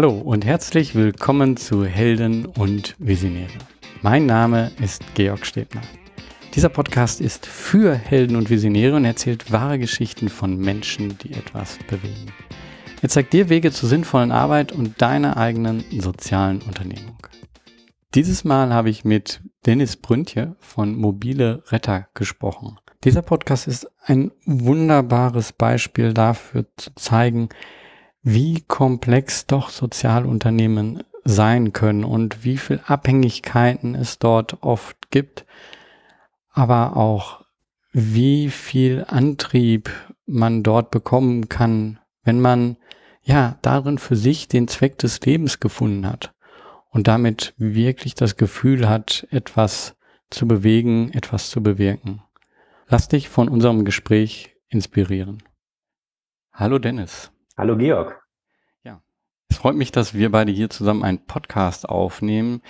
Hallo und herzlich willkommen zu Helden und Visionäre. Mein Name ist Georg Stebner. Dieser Podcast ist für Helden und Visionäre und erzählt wahre Geschichten von Menschen, die etwas bewegen. Er zeigt dir Wege zur sinnvollen Arbeit und deiner eigenen sozialen Unternehmung. Dieses Mal habe ich mit Dennis Brüntje von Mobile Retter gesprochen. Dieser Podcast ist ein wunderbares Beispiel dafür zu zeigen, wie komplex doch Sozialunternehmen sein können und wie viel Abhängigkeiten es dort oft gibt, aber auch wie viel Antrieb man dort bekommen kann, wenn man ja darin für sich den Zweck des Lebens gefunden hat und damit wirklich das Gefühl hat, etwas zu bewegen, etwas zu bewirken. Lass dich von unserem Gespräch inspirieren. Hallo Dennis. Hallo Georg. Ja, es freut mich, dass wir beide hier zusammen einen Podcast aufnehmen.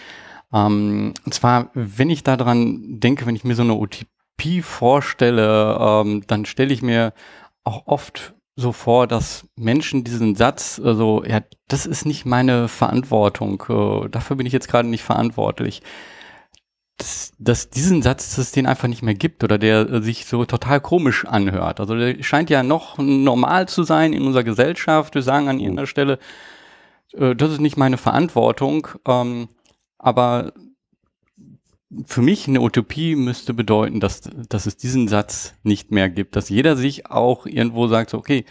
Ähm, und zwar, wenn ich daran denke, wenn ich mir so eine Utopie vorstelle, ähm, dann stelle ich mir auch oft so vor, dass Menschen diesen Satz, also, ja, das ist nicht meine Verantwortung, äh, dafür bin ich jetzt gerade nicht verantwortlich, dass, dass diesen Satz, dass es den einfach nicht mehr gibt oder der äh, sich so total komisch anhört. Also der scheint ja noch normal zu sein in unserer Gesellschaft. Wir sagen an irgendeiner Stelle, äh, das ist nicht meine Verantwortung, ähm, aber für mich eine Utopie müsste bedeuten, dass, dass es diesen Satz nicht mehr gibt, dass jeder sich auch irgendwo sagt, so, okay,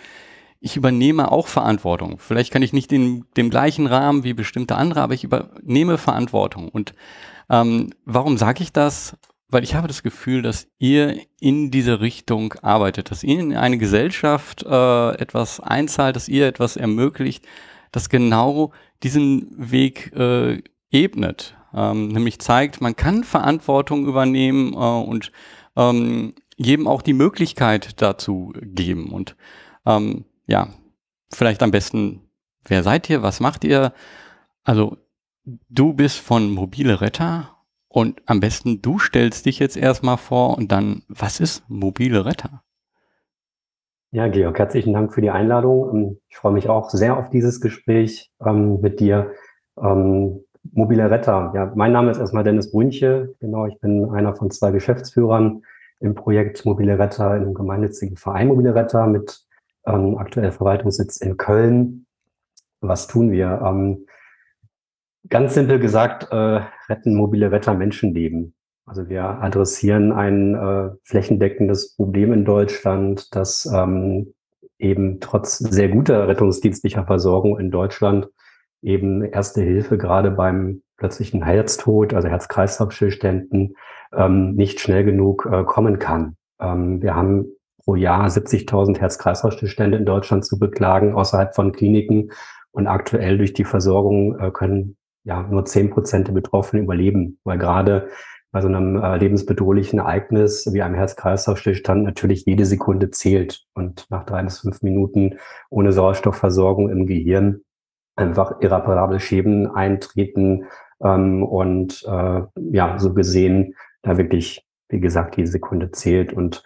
ich übernehme auch Verantwortung. Vielleicht kann ich nicht in dem gleichen Rahmen wie bestimmte andere, aber ich übernehme Verantwortung. Und ähm, warum sage ich das? Weil ich habe das Gefühl, dass ihr in diese Richtung arbeitet, dass ihr in eine Gesellschaft äh, etwas einzahlt, dass ihr etwas ermöglicht, das genau diesen Weg äh, ebnet ähm, nämlich zeigt, man kann Verantwortung übernehmen äh, und ähm, jedem auch die Möglichkeit dazu geben. Und ähm, ja, vielleicht am besten, wer seid ihr, was macht ihr? Also du bist von Mobile Retter und am besten du stellst dich jetzt erstmal vor und dann, was ist Mobile Retter? Ja, Georg, herzlichen Dank für die Einladung. Ähm, ich freue mich auch sehr auf dieses Gespräch ähm, mit dir. Ähm, Mobile Retter. Ja, mein Name ist erstmal Dennis Brünche. Genau, ich bin einer von zwei Geschäftsführern im Projekt Mobile Retter im gemeinnützigen Verein Mobile Retter mit ähm, aktuell Verwaltungssitz in Köln. Was tun wir? Ähm, ganz simpel gesagt, äh, retten mobile Retter Menschenleben. Also wir adressieren ein äh, flächendeckendes Problem in Deutschland, das ähm, eben trotz sehr guter rettungsdienstlicher Versorgung in Deutschland eben Erste Hilfe gerade beim plötzlichen Herztod, also Herz-Kreislauf-Stillständen, ähm, nicht schnell genug äh, kommen kann. Ähm, wir haben pro Jahr 70.000 Herz-Kreislauf-Stillstände in Deutschland zu beklagen außerhalb von Kliniken und aktuell durch die Versorgung äh, können ja nur zehn Prozent der Betroffenen überleben, weil gerade bei so einem äh, lebensbedrohlichen Ereignis wie einem Herz-Kreislauf-Stillstand natürlich jede Sekunde zählt. Und nach drei bis fünf Minuten ohne Sauerstoffversorgung im Gehirn einfach irreparable Schäden eintreten. Ähm, und äh, ja, so gesehen da wirklich, wie gesagt, die Sekunde zählt. Und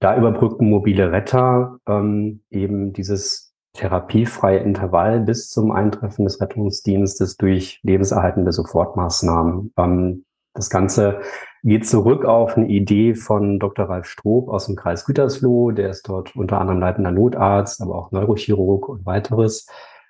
da überbrücken mobile Retter ähm, eben dieses therapiefreie Intervall bis zum Eintreffen des Rettungsdienstes durch lebenserhaltende Sofortmaßnahmen. Ähm, das Ganze geht zurück auf eine Idee von Dr. Ralf Stroop aus dem Kreis Gütersloh. Der ist dort unter anderem leitender Notarzt, aber auch Neurochirurg und weiteres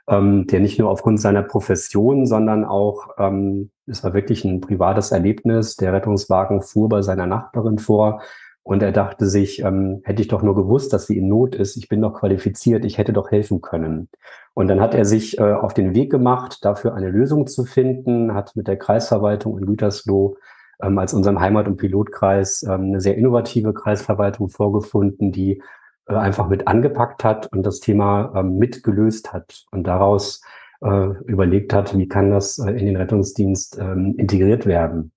ähm, der nicht nur aufgrund seiner Profession, sondern auch, ähm, es war wirklich ein privates Erlebnis. Der Rettungswagen fuhr bei seiner Nachbarin vor und er dachte sich, ähm, hätte ich doch nur gewusst, dass sie in Not ist, ich bin doch qualifiziert, ich hätte doch helfen können. Und dann hat er sich äh, auf den Weg gemacht, dafür eine Lösung zu finden, hat mit der Kreisverwaltung in Gütersloh ähm, als unserem Heimat- und Pilotkreis ähm, eine sehr innovative Kreisverwaltung vorgefunden, die äh, einfach mit angepackt hat und das Thema ähm, mitgelöst hat und daraus äh, überlegt hat, wie kann das äh, in den Rettungsdienst ähm, integriert werden.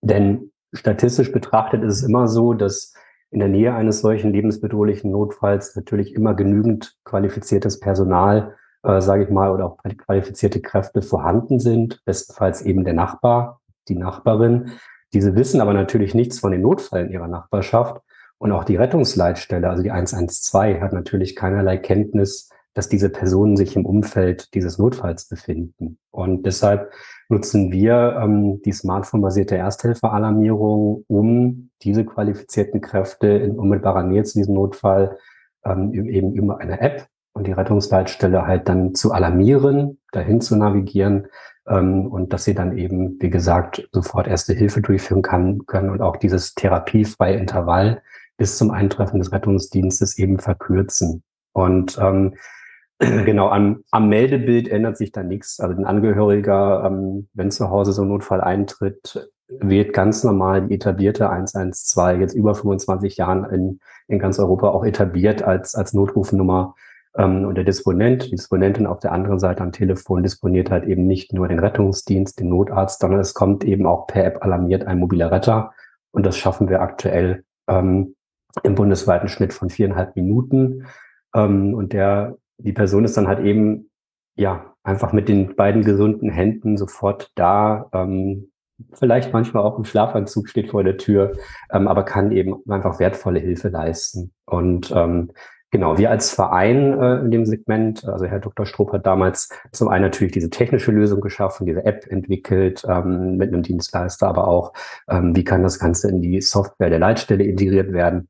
Denn statistisch betrachtet ist es immer so, dass in der Nähe eines solchen lebensbedrohlichen Notfalls natürlich immer genügend qualifiziertes Personal, äh, sage ich mal, oder auch qualifizierte Kräfte vorhanden sind, bestenfalls eben der Nachbar, die Nachbarin. Diese wissen aber natürlich nichts von den Notfällen ihrer Nachbarschaft und auch die Rettungsleitstelle, also die 112, hat natürlich keinerlei Kenntnis dass diese Personen sich im Umfeld dieses Notfalls befinden. Und deshalb nutzen wir ähm, die Smartphone-basierte Ersthilfe-Alarmierung, um diese qualifizierten Kräfte in unmittelbarer Nähe zu diesem Notfall ähm, eben über eine App und die Rettungsleitstelle halt dann zu alarmieren, dahin zu navigieren ähm, und dass sie dann eben, wie gesagt, sofort erste Hilfe durchführen kann, können und auch dieses therapiefreie Intervall bis zum Eintreffen des Rettungsdienstes eben verkürzen. Und ähm, genau, am, am Meldebild ändert sich da nichts. Also ein Angehöriger, ähm, wenn zu Hause so ein Notfall eintritt, wird ganz normal die etablierte 112 jetzt über 25 Jahren in, in ganz Europa auch etabliert als, als Notrufnummer. Ähm, und der Disponent, die Disponentin auf der anderen Seite am Telefon disponiert halt eben nicht nur den Rettungsdienst, den Notarzt, sondern es kommt eben auch per App alarmiert ein mobiler Retter. Und das schaffen wir aktuell ähm, im bundesweiten Schnitt von viereinhalb Minuten. Ähm, und der, die Person ist dann halt eben, ja, einfach mit den beiden gesunden Händen sofort da, ähm, vielleicht manchmal auch im Schlafanzug steht vor der Tür, ähm, aber kann eben einfach wertvolle Hilfe leisten. Und ähm, genau, wir als Verein äh, in dem Segment, also Herr Dr. Stroop hat damals zum einen natürlich diese technische Lösung geschaffen, diese App entwickelt ähm, mit einem Dienstleister, aber auch, ähm, wie kann das Ganze in die Software der Leitstelle integriert werden.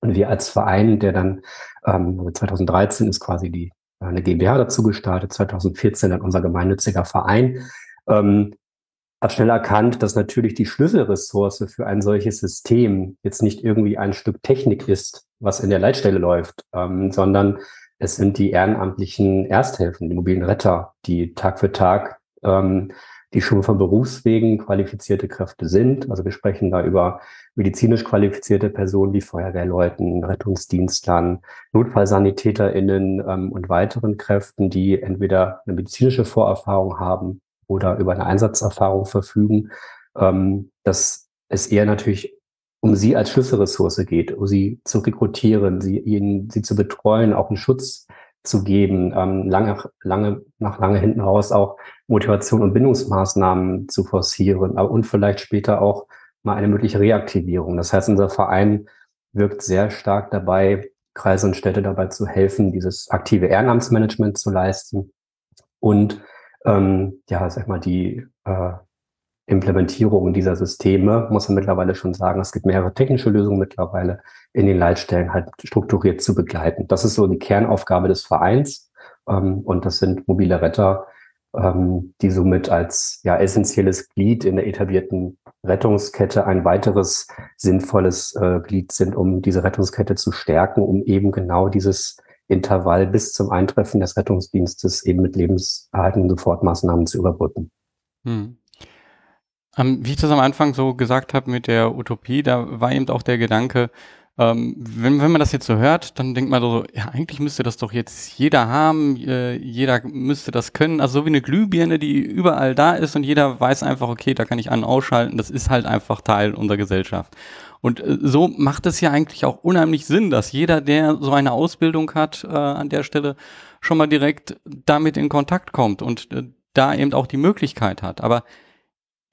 Und wir als Verein, der dann ähm, 2013 ist quasi die äh, eine GmbH dazu gestartet, 2014 dann unser gemeinnütziger Verein, ähm, hat schnell erkannt, dass natürlich die Schlüsselressource für ein solches System jetzt nicht irgendwie ein Stück Technik ist, was in der Leitstelle läuft, ähm, sondern es sind die ehrenamtlichen Ersthelfen, die mobilen Retter, die Tag für Tag ähm, die schon von Berufswegen qualifizierte Kräfte sind. Also wir sprechen da über medizinisch qualifizierte Personen wie Feuerwehrleuten, Rettungsdienstlern, NotfallsanitäterInnen ähm, und weiteren Kräften, die entweder eine medizinische Vorerfahrung haben oder über eine Einsatzerfahrung verfügen. Ähm, dass es eher natürlich um sie als Schlüsselressource geht, um sie zu rekrutieren, sie, ihnen, sie zu betreuen, auch einen Schutz zu geben, ähm, lange, lange, nach lange hinten raus auch Motivation und Bindungsmaßnahmen zu forcieren aber, und vielleicht später auch mal eine mögliche Reaktivierung. Das heißt, unser Verein wirkt sehr stark dabei, Kreise und Städte dabei zu helfen, dieses aktive Ehrenamtsmanagement zu leisten und ähm, ja, sag mal, die äh, Implementierung dieser Systeme, muss man mittlerweile schon sagen, es gibt mehrere technische Lösungen mittlerweile in den Leitstellen halt strukturiert zu begleiten. Das ist so die Kernaufgabe des Vereins ähm, und das sind mobile Retter, ähm, die somit als ja essentielles Glied in der etablierten Rettungskette ein weiteres sinnvolles äh, Glied sind, um diese Rettungskette zu stärken, um eben genau dieses Intervall bis zum Eintreffen des Rettungsdienstes eben mit lebenserhaltenden Sofortmaßnahmen zu überbrücken. Hm. Ähm, wie ich das am Anfang so gesagt habe mit der Utopie, da war eben auch der Gedanke, ähm, wenn, wenn man das jetzt so hört, dann denkt man so, ja, eigentlich müsste das doch jetzt jeder haben, äh, jeder müsste das können. Also so wie eine Glühbirne, die überall da ist und jeder weiß einfach, okay, da kann ich an ausschalten, das ist halt einfach Teil unserer Gesellschaft. Und äh, so macht es ja eigentlich auch unheimlich Sinn, dass jeder, der so eine Ausbildung hat, äh, an der Stelle schon mal direkt damit in Kontakt kommt und äh, da eben auch die Möglichkeit hat. Aber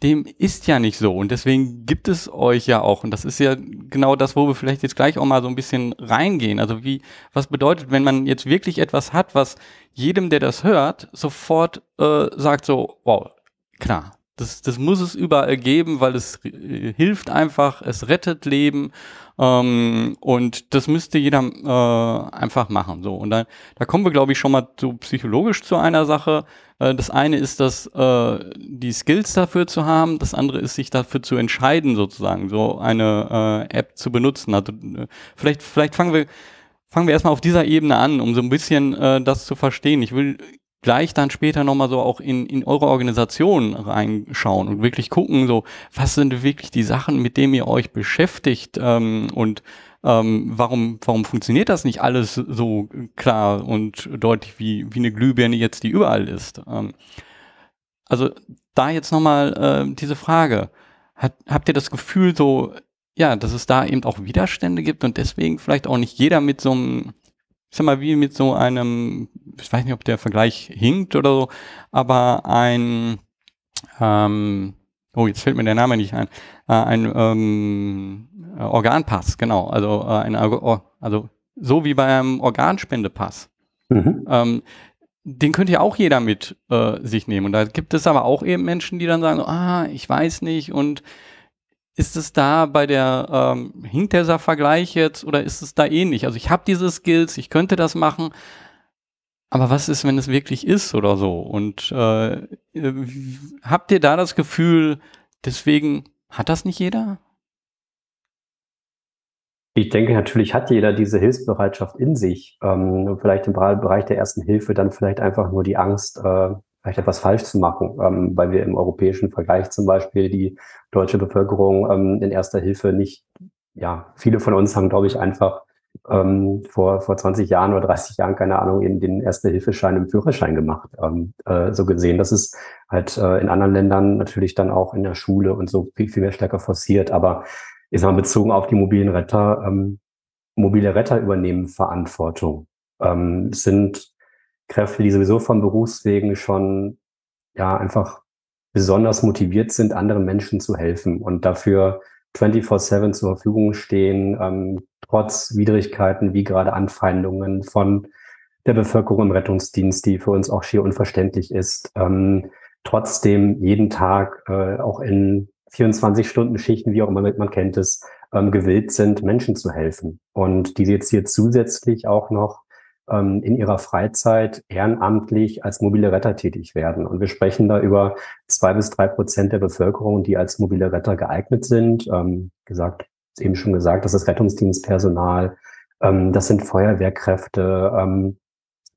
dem ist ja nicht so und deswegen gibt es euch ja auch und das ist ja genau das, wo wir vielleicht jetzt gleich auch mal so ein bisschen reingehen. Also wie, was bedeutet, wenn man jetzt wirklich etwas hat, was jedem, der das hört, sofort äh, sagt so, wow, klar, das, das muss es überall geben, weil es äh, hilft einfach, es rettet Leben ähm, und das müsste jeder äh, einfach machen. So und dann, da kommen wir, glaube ich, schon mal so psychologisch zu einer Sache. Äh, das eine ist, dass äh, die Skills dafür zu haben. Das andere ist, sich dafür zu entscheiden, sozusagen so eine äh, App zu benutzen. Also äh, vielleicht, vielleicht fangen wir fangen wir erstmal auf dieser Ebene an, um so ein bisschen äh, das zu verstehen. Ich will gleich dann später nochmal so auch in, in eure Organisation reinschauen und wirklich gucken, so, was sind wirklich die Sachen, mit denen ihr euch beschäftigt ähm, und ähm, warum, warum funktioniert das nicht alles so klar und deutlich wie, wie eine Glühbirne jetzt, die überall ist? Ähm, also da jetzt nochmal äh, diese Frage. Hat, habt ihr das Gefühl so, ja, dass es da eben auch Widerstände gibt und deswegen vielleicht auch nicht jeder mit so einem ich sag mal, wie mit so einem, ich weiß nicht, ob der Vergleich hinkt oder so, aber ein, ähm, oh, jetzt fällt mir der Name nicht ein, äh, ein ähm, Organpass, genau, also äh, ein, also so wie beim Organspendepass. Mhm. Ähm, den könnte ja auch jeder mit äh, sich nehmen. Und da gibt es aber auch eben Menschen, die dann sagen, ah, ich weiß nicht und ist es da bei der, ähm, hinkt dieser Vergleich jetzt oder ist es da ähnlich? Also ich habe diese Skills, ich könnte das machen, aber was ist, wenn es wirklich ist oder so? Und äh, habt ihr da das Gefühl, deswegen hat das nicht jeder? Ich denke, natürlich hat jeder diese Hilfsbereitschaft in sich. Ähm, vielleicht im Bereich der ersten Hilfe dann vielleicht einfach nur die Angst, äh, vielleicht etwas falsch zu machen, ähm, weil wir im europäischen Vergleich zum Beispiel die deutsche Bevölkerung ähm, in erster Hilfe nicht, ja, viele von uns haben, glaube ich, einfach ähm, vor, vor 20 Jahren oder 30 Jahren, keine Ahnung, in den Erste-Hilfeschein im Führerschein gemacht. Ähm, äh, so gesehen, das ist halt äh, in anderen Ländern natürlich dann auch in der Schule und so viel, viel mehr stärker forciert. Aber ich sag mal, bezogen auf die mobilen Retter, ähm, mobile Retter übernehmen Verantwortung. Ähm, sind Kräfte, die sowieso von Berufswegen schon ja einfach besonders motiviert sind, anderen Menschen zu helfen und dafür 24-7 zur Verfügung stehen, ähm, trotz Widrigkeiten wie gerade Anfeindungen von der Bevölkerung im Rettungsdienst, die für uns auch schier unverständlich ist, ähm, trotzdem jeden Tag äh, auch in 24-Stunden-Schichten, wie auch immer man kennt es, ähm, gewillt sind, Menschen zu helfen. Und die jetzt hier zusätzlich auch noch ähm, in ihrer Freizeit ehrenamtlich als mobile Retter tätig werden. Und wir sprechen da über zwei bis drei Prozent der Bevölkerung, die als mobile Retter geeignet sind. Ähm, gesagt, eben schon gesagt, das ist Rettungsdienstpersonal, ähm, das sind Feuerwehrkräfte, ähm,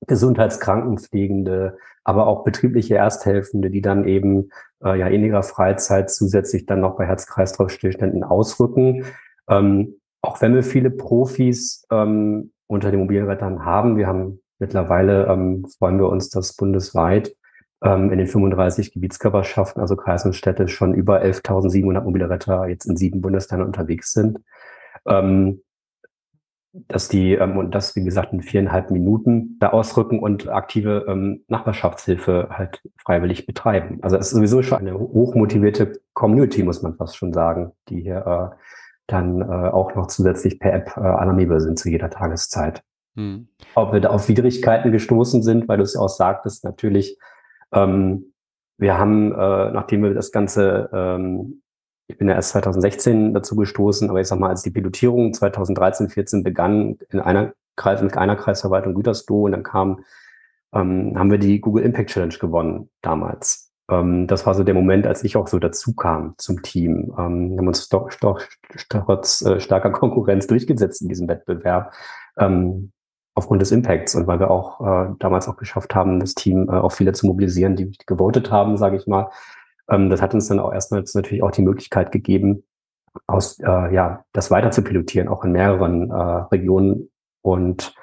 Gesundheitskrankenpflegende, aber auch betriebliche Ersthelfende, die dann eben äh, ja in ihrer Freizeit zusätzlich dann noch bei Herz-Kreislauf-Stillständen ausrücken. Ähm, auch wenn wir viele Profis ähm, unter den Mobilrettern haben, wir haben mittlerweile, ähm, freuen wir uns, dass bundesweit ähm, in den 35 Gebietskörperschaften, also Kreis und Städte, schon über 11.700 mobile Retter jetzt in sieben Bundesländern unterwegs sind. Ähm, dass die ähm, und das wie gesagt in viereinhalb Minuten da ausrücken und aktive ähm, Nachbarschaftshilfe halt freiwillig betreiben. Also es ist sowieso schon eine hochmotivierte Community, muss man fast schon sagen, die hier äh, dann äh, auch noch zusätzlich per App äh, alarmierbar sind zu jeder Tageszeit. Hm. Ob wir da auf Widrigkeiten gestoßen sind, weil du es ja auch sagtest, natürlich. Ähm, wir haben, äh, nachdem wir das Ganze ähm, ich bin ja erst 2016 dazu gestoßen, aber ich sag mal, als die Pilotierung 2013, 14 begann in einer Kreis, mit einer Kreisverwaltung Gütersloh und dann kam, ähm, haben wir die Google Impact Challenge gewonnen damals. Ähm, das war so der Moment, als ich auch so dazu kam zum Team. Ähm, haben uns doch, doch trotz äh, starker Konkurrenz durchgesetzt in diesem Wettbewerb. Ähm, aufgrund des Impacts und weil wir auch äh, damals auch geschafft haben, das Team äh, auch viele zu mobilisieren, die gewotet haben, sage ich mal. Ähm, das hat uns dann auch erstmals natürlich auch die Möglichkeit gegeben, aus, äh, ja, das weiter zu pilotieren, auch in mehreren äh, Regionen. Und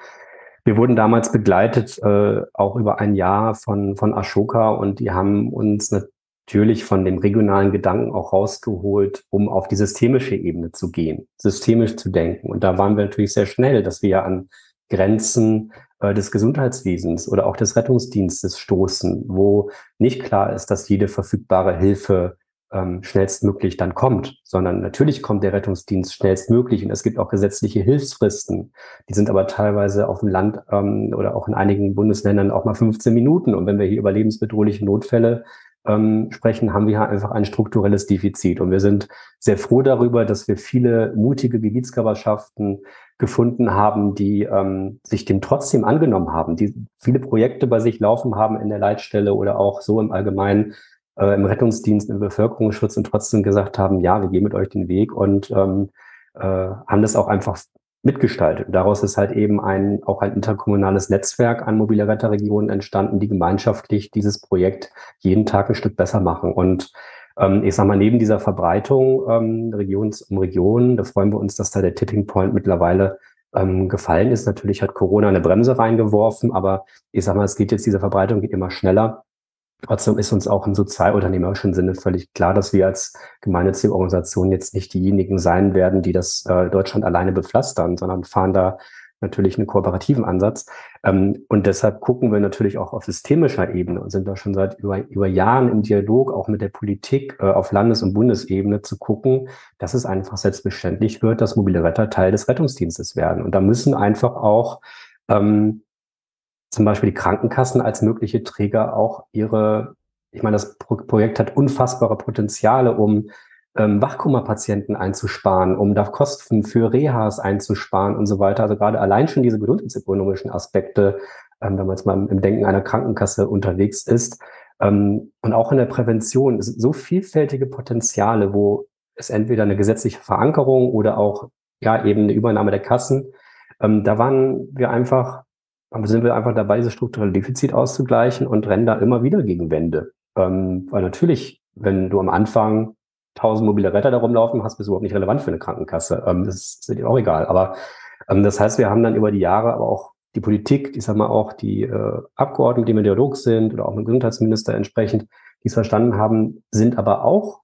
wir wurden damals begleitet, äh, auch über ein Jahr von, von Ashoka und die haben uns natürlich von dem regionalen Gedanken auch rausgeholt, um auf die systemische Ebene zu gehen, systemisch zu denken. Und da waren wir natürlich sehr schnell, dass wir an Grenzen des Gesundheitswesens oder auch des Rettungsdienstes stoßen, wo nicht klar ist, dass jede verfügbare Hilfe ähm, schnellstmöglich dann kommt, sondern natürlich kommt der Rettungsdienst schnellstmöglich und es gibt auch gesetzliche Hilfsfristen. Die sind aber teilweise auf dem Land ähm, oder auch in einigen Bundesländern auch mal 15 Minuten. Und wenn wir hier über lebensbedrohliche Notfälle ähm, sprechen, haben wir einfach ein strukturelles Defizit. Und wir sind sehr froh darüber, dass wir viele mutige Gebietskörperschaften gefunden haben, die ähm, sich dem trotzdem angenommen haben, die viele Projekte bei sich laufen haben in der Leitstelle oder auch so im Allgemeinen äh, im Rettungsdienst, im Bevölkerungsschutz und trotzdem gesagt haben, ja, wir gehen mit euch den Weg und ähm, äh, haben das auch einfach mitgestaltet. Daraus ist halt eben ein, auch ein interkommunales Netzwerk an mobiler Retterregionen entstanden, die gemeinschaftlich dieses Projekt jeden Tag ein Stück besser machen. Und ähm, ich sage mal, neben dieser Verbreitung ähm, Regions um Region, da freuen wir uns, dass da der Tipping Point mittlerweile ähm, gefallen ist. Natürlich hat Corona eine Bremse reingeworfen, aber ich sage mal, es geht jetzt, diese Verbreitung geht immer schneller. Trotzdem ist uns auch im sozialunternehmerischen Sinne völlig klar, dass wir als gemeinnützige Organisation jetzt nicht diejenigen sein werden, die das äh, Deutschland alleine bepflastern, sondern fahren da natürlich einen kooperativen Ansatz. Ähm, und deshalb gucken wir natürlich auch auf systemischer Ebene und sind da schon seit über, über Jahren im Dialog auch mit der Politik äh, auf Landes- und Bundesebene zu gucken, dass es einfach selbstverständlich wird, dass mobile Retter Teil des Rettungsdienstes werden. Und da müssen einfach auch ähm, zum Beispiel die Krankenkassen als mögliche Träger auch ihre, ich meine, das Pro Projekt hat unfassbare Potenziale, um ähm, Wachkoma-Patienten einzusparen, um da Kosten für Rehas einzusparen und so weiter. Also gerade allein schon diese gesundheitsökonomischen Aspekte, ähm, wenn man jetzt mal im Denken einer Krankenkasse unterwegs ist. Ähm, und auch in der Prävention sind so vielfältige Potenziale, wo es entweder eine gesetzliche Verankerung oder auch ja eben eine Übernahme der Kassen. Ähm, da waren wir einfach, sind wir einfach dabei, dieses strukturelle Defizit auszugleichen und rennen da immer wieder gegen Wände. Ähm, weil natürlich, wenn du am Anfang tausend mobile Retter da rumlaufen hast, bist du überhaupt nicht relevant für eine Krankenkasse. Ähm, das ist dir auch egal. Aber ähm, das heißt, wir haben dann über die Jahre aber auch die Politik, ich sag mal auch die äh, Abgeordneten, die im Dialog sind oder auch mit dem Gesundheitsminister entsprechend, die es verstanden haben, sind aber auch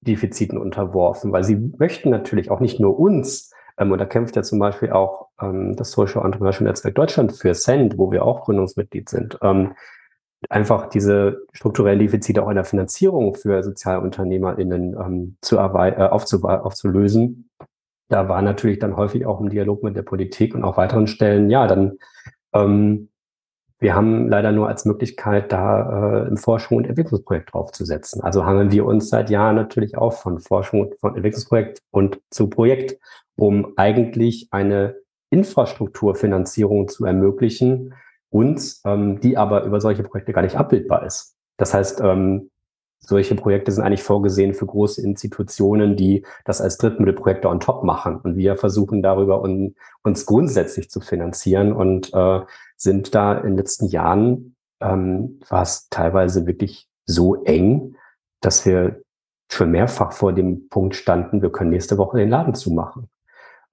Defiziten unterworfen, weil sie möchten natürlich auch nicht nur uns, und da kämpft ja zum Beispiel auch ähm, das Social Entrepreneurship Netzwerk Deutschland für Send, wo wir auch Gründungsmitglied sind, ähm, einfach diese strukturellen Defizite auch in der Finanzierung für SozialunternehmerInnen ähm, zu äh, aufzu aufzulösen. Da war natürlich dann häufig auch im Dialog mit der Politik und auch weiteren Stellen, ja, dann ähm, wir haben leider nur als Möglichkeit, da äh, ein Forschung und Entwicklungsprojekt draufzusetzen. Also hangeln wir uns seit Jahren natürlich auch von Forschung und von Entwicklungsprojekt und zu Projekt, um eigentlich eine Infrastrukturfinanzierung zu ermöglichen, uns, ähm, die aber über solche Projekte gar nicht abbildbar ist. Das heißt, ähm, solche Projekte sind eigentlich vorgesehen für große Institutionen, die das als Drittmittelprojekte on top machen. Und wir versuchen darüber un, uns grundsätzlich zu finanzieren und äh, sind da in den letzten Jahren, ähm, war es teilweise wirklich so eng, dass wir schon mehrfach vor dem Punkt standen, wir können nächste Woche den Laden zumachen.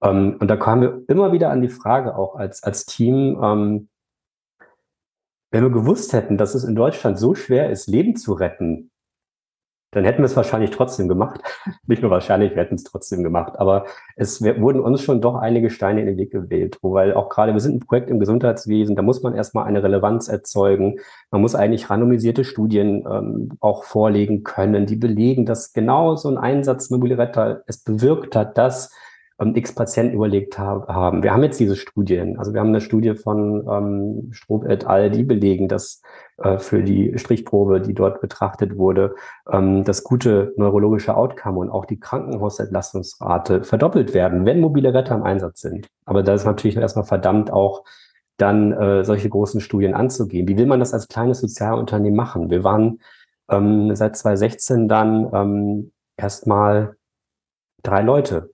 Ähm, und da kamen wir immer wieder an die Frage auch als, als Team, ähm, wenn wir gewusst hätten, dass es in Deutschland so schwer ist, Leben zu retten, dann hätten wir es wahrscheinlich trotzdem gemacht. Nicht nur wahrscheinlich, wir hätten es trotzdem gemacht. Aber es wurden uns schon doch einige Steine in den Weg gewählt. Wobei auch gerade, wir sind ein Projekt im Gesundheitswesen, da muss man erstmal eine Relevanz erzeugen. Man muss eigentlich randomisierte Studien ähm, auch vorlegen können, die belegen, dass genau so ein Einsatz Mobilretter es bewirkt hat, dass ähm, x Patienten überlegt ha haben. Wir haben jetzt diese Studien. Also wir haben eine Studie von ähm, Strob et al., die belegen, dass äh, für die Strichprobe, die dort betrachtet wurde, ähm, das gute neurologische Outcome und auch die Krankenhausentlastungsrate verdoppelt werden, wenn mobile Retter im Einsatz sind. Aber da ist natürlich erstmal verdammt auch dann äh, solche großen Studien anzugehen. Wie will man das als kleines Sozialunternehmen machen? Wir waren ähm, seit 2016 dann ähm, erstmal drei Leute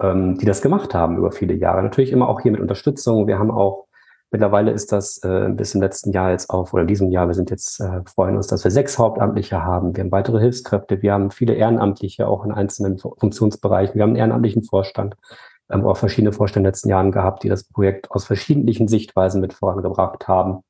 ähm, die das gemacht haben über viele Jahre. Natürlich immer auch hier mit Unterstützung. Wir haben auch, mittlerweile ist das äh, bis im letzten Jahr jetzt auf, oder diesem Jahr, wir sind jetzt, äh, freuen uns, dass wir sechs Hauptamtliche haben. Wir haben weitere Hilfskräfte. Wir haben viele Ehrenamtliche auch in einzelnen Funktionsbereichen. Wir haben einen ehrenamtlichen Vorstand. Wir haben auch verschiedene Vorstände in den letzten Jahren gehabt, die das Projekt aus verschiedenen Sichtweisen mit vorangebracht haben.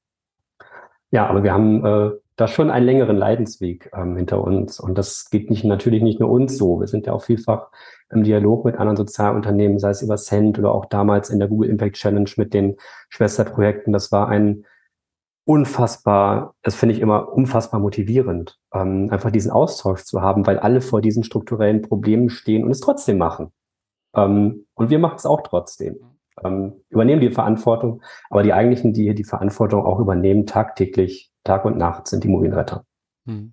Ja, aber wir haben äh, da schon einen längeren Leidensweg ähm, hinter uns. Und das geht nicht, natürlich nicht nur uns so. Wir sind ja auch vielfach im Dialog mit anderen Sozialunternehmen, sei es über Cent oder auch damals in der Google Impact Challenge mit den Schwesterprojekten. Das war ein unfassbar, das finde ich immer unfassbar motivierend, ähm, einfach diesen Austausch zu haben, weil alle vor diesen strukturellen Problemen stehen und es trotzdem machen. Ähm, und wir machen es auch trotzdem. Ähm, übernehmen die Verantwortung, aber die eigentlichen, die hier die Verantwortung auch übernehmen, tagtäglich, Tag und Nacht, sind die Mobilretter. Hm.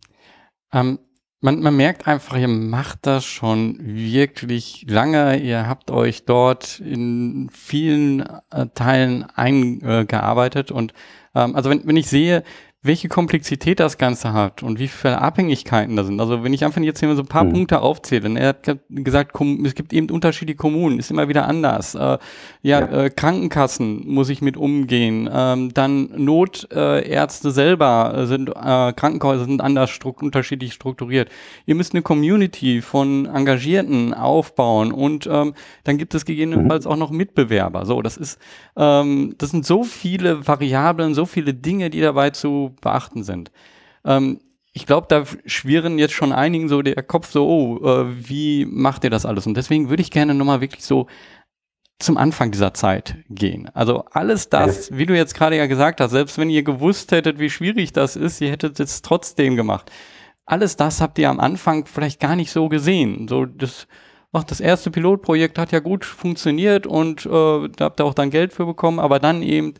Ähm, man, man merkt einfach, ihr macht das schon wirklich lange. Ihr habt euch dort in vielen äh, Teilen eingearbeitet. Und ähm, also wenn, wenn ich sehe, welche Komplexität das Ganze hat und wie viele Abhängigkeiten da sind. Also wenn ich einfach jetzt hier so ein paar mhm. Punkte aufzähle, er hat gesagt, es gibt eben unterschiedliche Kommunen, ist immer wieder anders. Äh, ja, ja. Äh, Krankenkassen muss ich mit umgehen. Ähm, dann Notärzte äh, selber sind, äh, Krankenhäuser sind anders strukt unterschiedlich strukturiert. Ihr müsst eine Community von Engagierten aufbauen und ähm, dann gibt es gegebenenfalls mhm. auch noch Mitbewerber. So, das ist, ähm, das sind so viele Variablen, so viele Dinge, die dabei zu beachten sind. Ähm, ich glaube, da schwirren jetzt schon einigen so der Kopf so, oh, äh, wie macht ihr das alles? Und deswegen würde ich gerne nochmal wirklich so zum Anfang dieser Zeit gehen. Also alles das, wie du jetzt gerade ja gesagt hast, selbst wenn ihr gewusst hättet, wie schwierig das ist, ihr hättet es trotzdem gemacht. Alles das habt ihr am Anfang vielleicht gar nicht so gesehen. So das, ach, das erste Pilotprojekt hat ja gut funktioniert und äh, da habt ihr auch dann Geld für bekommen, aber dann eben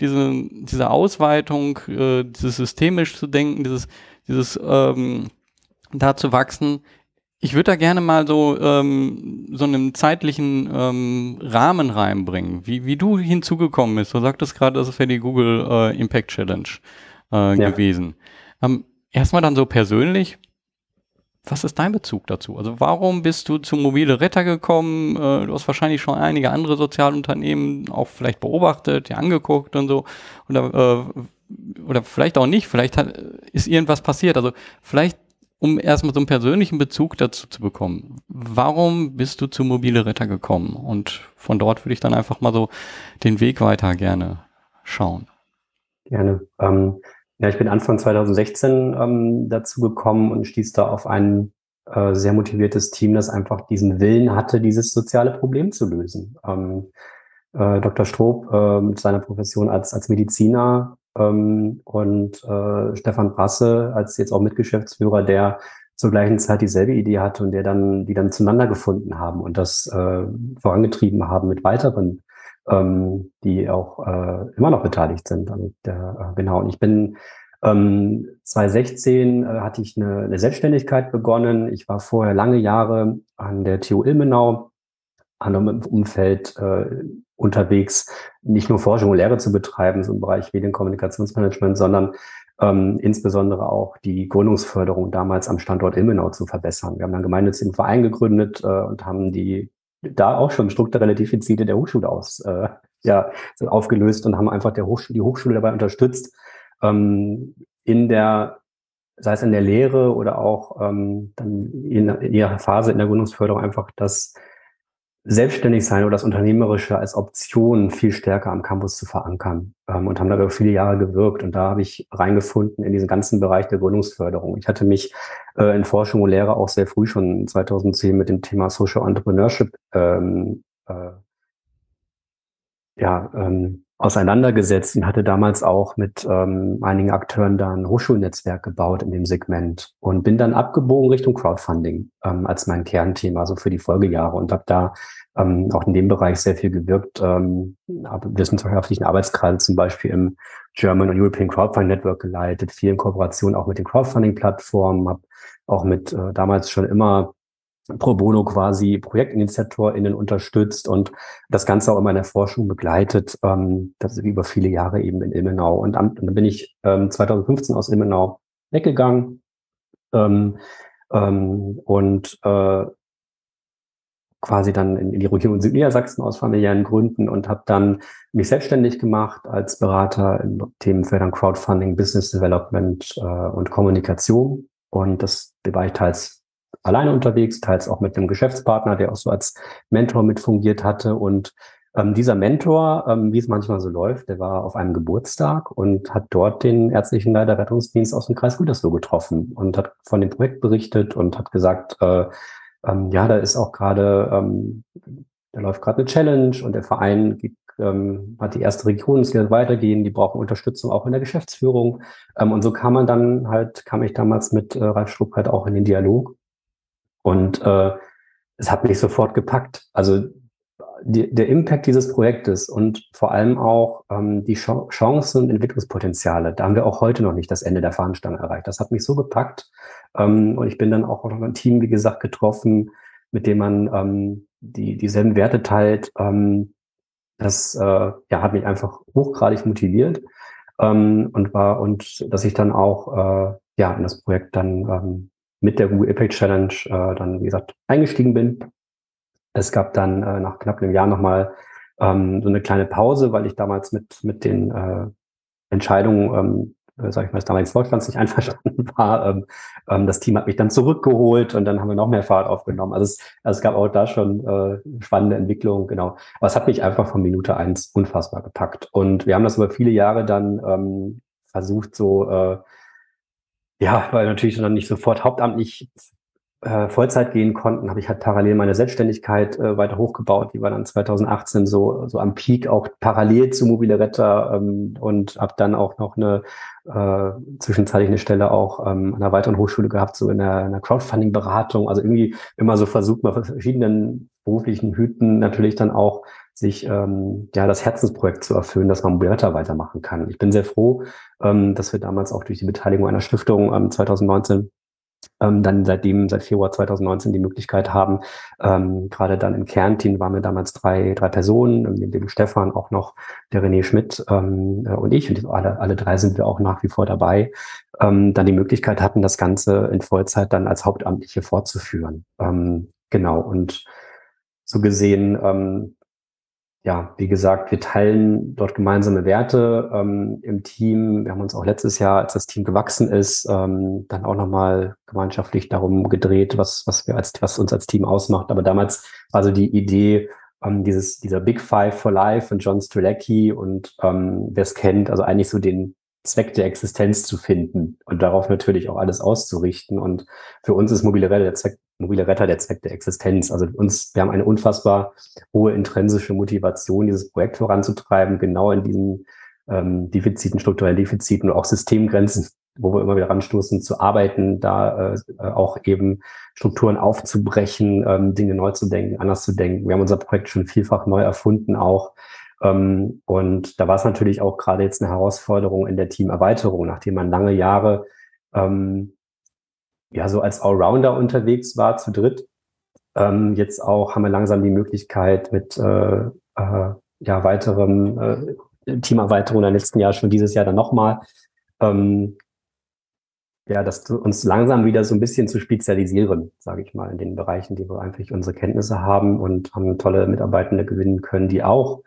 diese, diese Ausweitung, äh, dieses systemisch zu denken, dieses, dieses ähm, da zu wachsen. Ich würde da gerne mal so, ähm, so einen zeitlichen ähm, Rahmen reinbringen, wie, wie du hinzugekommen bist. Du sagtest gerade, das wäre die Google äh, Impact Challenge äh, ja. gewesen. Ähm, erstmal dann so persönlich, was ist dein Bezug dazu? Also warum bist du zu Mobile Retter gekommen? Äh, du hast wahrscheinlich schon einige andere Sozialunternehmen auch vielleicht beobachtet, dir angeguckt und so. Oder, äh, oder vielleicht auch nicht, vielleicht hat, ist irgendwas passiert. Also vielleicht um erstmal so einen persönlichen Bezug dazu zu bekommen. Warum bist du zu Mobile Retter gekommen? Und von dort würde ich dann einfach mal so den Weg weiter gerne schauen. Gerne. Ähm, ja, ich bin Anfang 2016 ähm, dazu gekommen und stieß da auf ein äh, sehr motiviertes Team, das einfach diesen Willen hatte, dieses soziale Problem zu lösen. Ähm, äh, Dr. Stroop äh, mit seiner Profession als, als Mediziner ähm, und äh, Stefan Brasse als jetzt auch Mitgeschäftsführer, der zur gleichen Zeit dieselbe Idee hatte und der dann, die dann zueinander gefunden haben und das äh, vorangetrieben haben mit weiteren, ähm, die auch äh, immer noch beteiligt sind. Und, äh, genau. Und ich bin ähm, 2016 äh, hatte ich eine, eine Selbstständigkeit begonnen. Ich war vorher lange Jahre an der TU Ilmenau, an einem Umfeld äh, unterwegs, nicht nur Forschung und Lehre zu betreiben, so im Bereich Medienkommunikationsmanagement, sondern ähm, insbesondere auch die Gründungsförderung damals am Standort Ilmenau zu verbessern. Wir haben einen gemeinnützigen Verein gegründet äh, und haben die da auch schon strukturelle Defizite der Hochschule aus äh, ja, so aufgelöst und haben einfach der Hochschule, die Hochschule dabei unterstützt, ähm, in der sei es in der Lehre oder auch ähm, dann in, in ihrer Phase in der Gründungsförderung einfach das selbstständig sein oder das Unternehmerische als Option viel stärker am Campus zu verankern ähm, und haben da über viele Jahre gewirkt. Und da habe ich reingefunden in diesen ganzen Bereich der Gründungsförderung. Ich hatte mich äh, in Forschung und Lehre auch sehr früh schon 2010 mit dem Thema Social Entrepreneurship ähm, äh, ja, ähm, auseinandergesetzt und hatte damals auch mit ähm, einigen Akteuren da ein Hochschulnetzwerk gebaut in dem Segment und bin dann abgebogen Richtung Crowdfunding ähm, als mein Kernthema, so für die Folgejahre und habe da ähm, auch in dem Bereich sehr viel gewirkt, ähm, wissenschaftlichen Arbeitskreise zum Beispiel im German und European Crowdfunding Network geleitet, viel in Kooperation auch mit den Crowdfunding-Plattformen, habe auch mit äh, damals schon immer pro bono quasi ProjektinitiatorInnen unterstützt und das Ganze auch in der Forschung begleitet. Ähm, das ist über viele Jahre eben in Ilmenau. Und, am, und dann bin ich ähm, 2015 aus Ilmenau weggegangen ähm, ähm, und äh, quasi dann in, die Region Südniedersachsen aus familiären Gründen und habe dann mich selbstständig gemacht als Berater in Themenfeldern Crowdfunding, Business Development äh, und Kommunikation. Und das war ich teils alleine unterwegs, teils auch mit einem Geschäftspartner, der auch so als Mentor mit fungiert hatte. Und ähm, dieser Mentor, ähm, wie es manchmal so läuft, der war auf einem Geburtstag und hat dort den ärztlichen Leiter Rettungsdienst aus dem Kreis Gütersloh getroffen und hat von dem Projekt berichtet und hat gesagt, äh, ähm, ja, da ist auch gerade, ähm, da läuft gerade eine Challenge und der Verein gibt, ähm, hat die erste Region, es wird weitergehen, die brauchen Unterstützung auch in der Geschäftsführung. Ähm, und so kam man dann halt, kam ich damals mit äh, Ralf Strupp halt auch in den Dialog und äh, es hat mich sofort gepackt. Also die, der Impact dieses Projektes und vor allem auch ähm, die Ch Chancen und Entwicklungspotenziale, da haben wir auch heute noch nicht das Ende der Fahnenstange erreicht. Das hat mich so gepackt. Ähm, und ich bin dann auch noch ein Team, wie gesagt, getroffen, mit dem man ähm, die, dieselben Werte teilt. Ähm, das äh, ja, hat mich einfach hochgradig motiviert ähm, und war und dass ich dann auch äh, ja in das Projekt dann ähm, mit der Google Impact Challenge äh, dann, wie gesagt, eingestiegen bin. Es gab dann äh, nach knapp einem Jahr nochmal ähm, so eine kleine Pause, weil ich damals mit, mit den äh, Entscheidungen, ähm, äh, sag ich mal, des damaligen Vorstands nicht einverstanden war. Ähm, ähm, das Team hat mich dann zurückgeholt und dann haben wir noch mehr Fahrt aufgenommen. Also es, also es gab auch da schon äh, spannende Entwicklungen, genau. Aber es hat mich einfach von Minute eins unfassbar gepackt. Und wir haben das über viele Jahre dann ähm, versucht, so äh, ja, weil natürlich dann nicht sofort hauptamtlich äh, Vollzeit gehen konnten, habe ich halt parallel meine Selbstständigkeit äh, weiter hochgebaut. Die war dann 2018 so, so am Peak auch parallel zu Mobile Retter ähm, und habe dann auch noch eine äh, zwischenzeitlich eine Stelle auch ähm, an einer weiteren Hochschule gehabt, so in der, in der Crowdfunding-Beratung. Also irgendwie immer so versucht, mal verschiedenen beruflichen Hüten natürlich dann auch sich ähm, ja das Herzensprojekt zu erfüllen, dass man Mobilretter weitermachen kann. Ich bin sehr froh, ähm, dass wir damals auch durch die Beteiligung einer Stiftung ähm, 2019 ähm, dann seitdem, seit Februar 2019 die Möglichkeit haben, ähm, gerade dann im Kernteam waren wir damals drei, drei Personen, neben dem Stefan auch noch der René Schmidt ähm, äh, und ich, und alle, alle drei sind wir auch nach wie vor dabei, ähm, dann die Möglichkeit hatten, das Ganze in Vollzeit dann als Hauptamtliche fortzuführen. Ähm, genau, und so gesehen ähm, ja, wie gesagt, wir teilen dort gemeinsame Werte ähm, im Team. Wir haben uns auch letztes Jahr, als das Team gewachsen ist, ähm, dann auch nochmal gemeinschaftlich darum gedreht, was, was wir als, was uns als Team ausmacht. Aber damals war so die Idee, ähm, dieses, dieser Big Five for Life von John Strelacki und ähm, wer es kennt, also eigentlich so den Zweck der Existenz zu finden und darauf natürlich auch alles auszurichten. Und für uns ist mobile Retter der Zweck, mobile Retter der Zweck der Existenz. Also uns, wir haben eine unfassbar hohe intrinsische Motivation, dieses Projekt voranzutreiben, genau in diesen ähm, Defiziten, strukturellen Defiziten und auch Systemgrenzen, wo wir immer wieder ranstoßen, zu arbeiten, da äh, auch eben Strukturen aufzubrechen, ähm, Dinge neu zu denken, anders zu denken. Wir haben unser Projekt schon vielfach neu erfunden, auch ähm, und da war es natürlich auch gerade jetzt eine Herausforderung in der Teamerweiterung, nachdem man lange Jahre ähm, ja so als Allrounder unterwegs war zu dritt. Ähm, jetzt auch haben wir langsam die Möglichkeit mit äh, äh, ja weiteren äh, Teamerweiterungen im letzten Jahr schon dieses Jahr dann nochmal ähm, ja, das uns langsam wieder so ein bisschen zu spezialisieren, sage ich mal, in den Bereichen, die wir einfach unsere Kenntnisse haben und haben tolle Mitarbeitende gewinnen können, die auch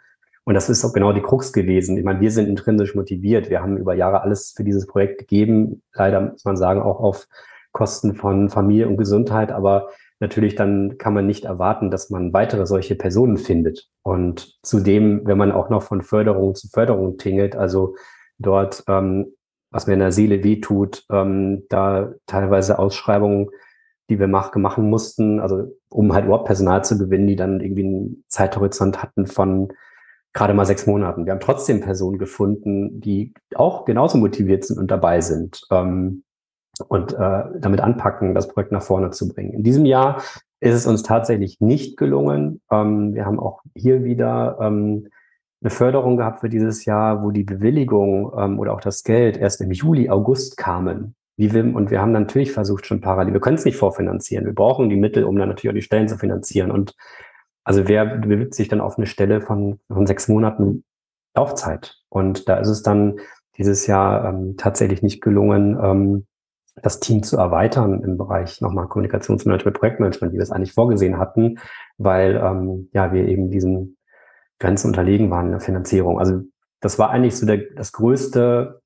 und das ist auch genau die Krux gewesen. Ich meine, wir sind intrinsisch motiviert. Wir haben über Jahre alles für dieses Projekt gegeben. Leider muss man sagen, auch auf Kosten von Familie und Gesundheit. Aber natürlich dann kann man nicht erwarten, dass man weitere solche Personen findet. Und zudem, wenn man auch noch von Förderung zu Förderung tingelt, also dort, ähm, was mir in der Seele wehtut, ähm, da teilweise Ausschreibungen, die wir machen, mussten, also um halt überhaupt Personal zu gewinnen, die dann irgendwie einen Zeithorizont hatten von gerade mal sechs Monaten. Wir haben trotzdem Personen gefunden, die auch genauso motiviert sind und dabei sind ähm, und äh, damit anpacken, das Projekt nach vorne zu bringen. In diesem Jahr ist es uns tatsächlich nicht gelungen. Ähm, wir haben auch hier wieder ähm, eine Förderung gehabt für dieses Jahr, wo die Bewilligung ähm, oder auch das Geld erst im Juli, August kamen. Wie wir, und wir haben natürlich versucht, schon parallel, wir können es nicht vorfinanzieren. Wir brauchen die Mittel, um dann natürlich auch die Stellen zu finanzieren. Und also wer bewirbt sich dann auf eine Stelle von, von sechs Monaten Laufzeit? Und da ist es dann dieses Jahr ähm, tatsächlich nicht gelungen, ähm, das Team zu erweitern im Bereich nochmal Kommunikationsmanagement, Projektmanagement, wie wir es eigentlich vorgesehen hatten, weil ähm, ja wir eben diesen Grenzen unterlegen waren in der Finanzierung. Also das war eigentlich so der, das größte,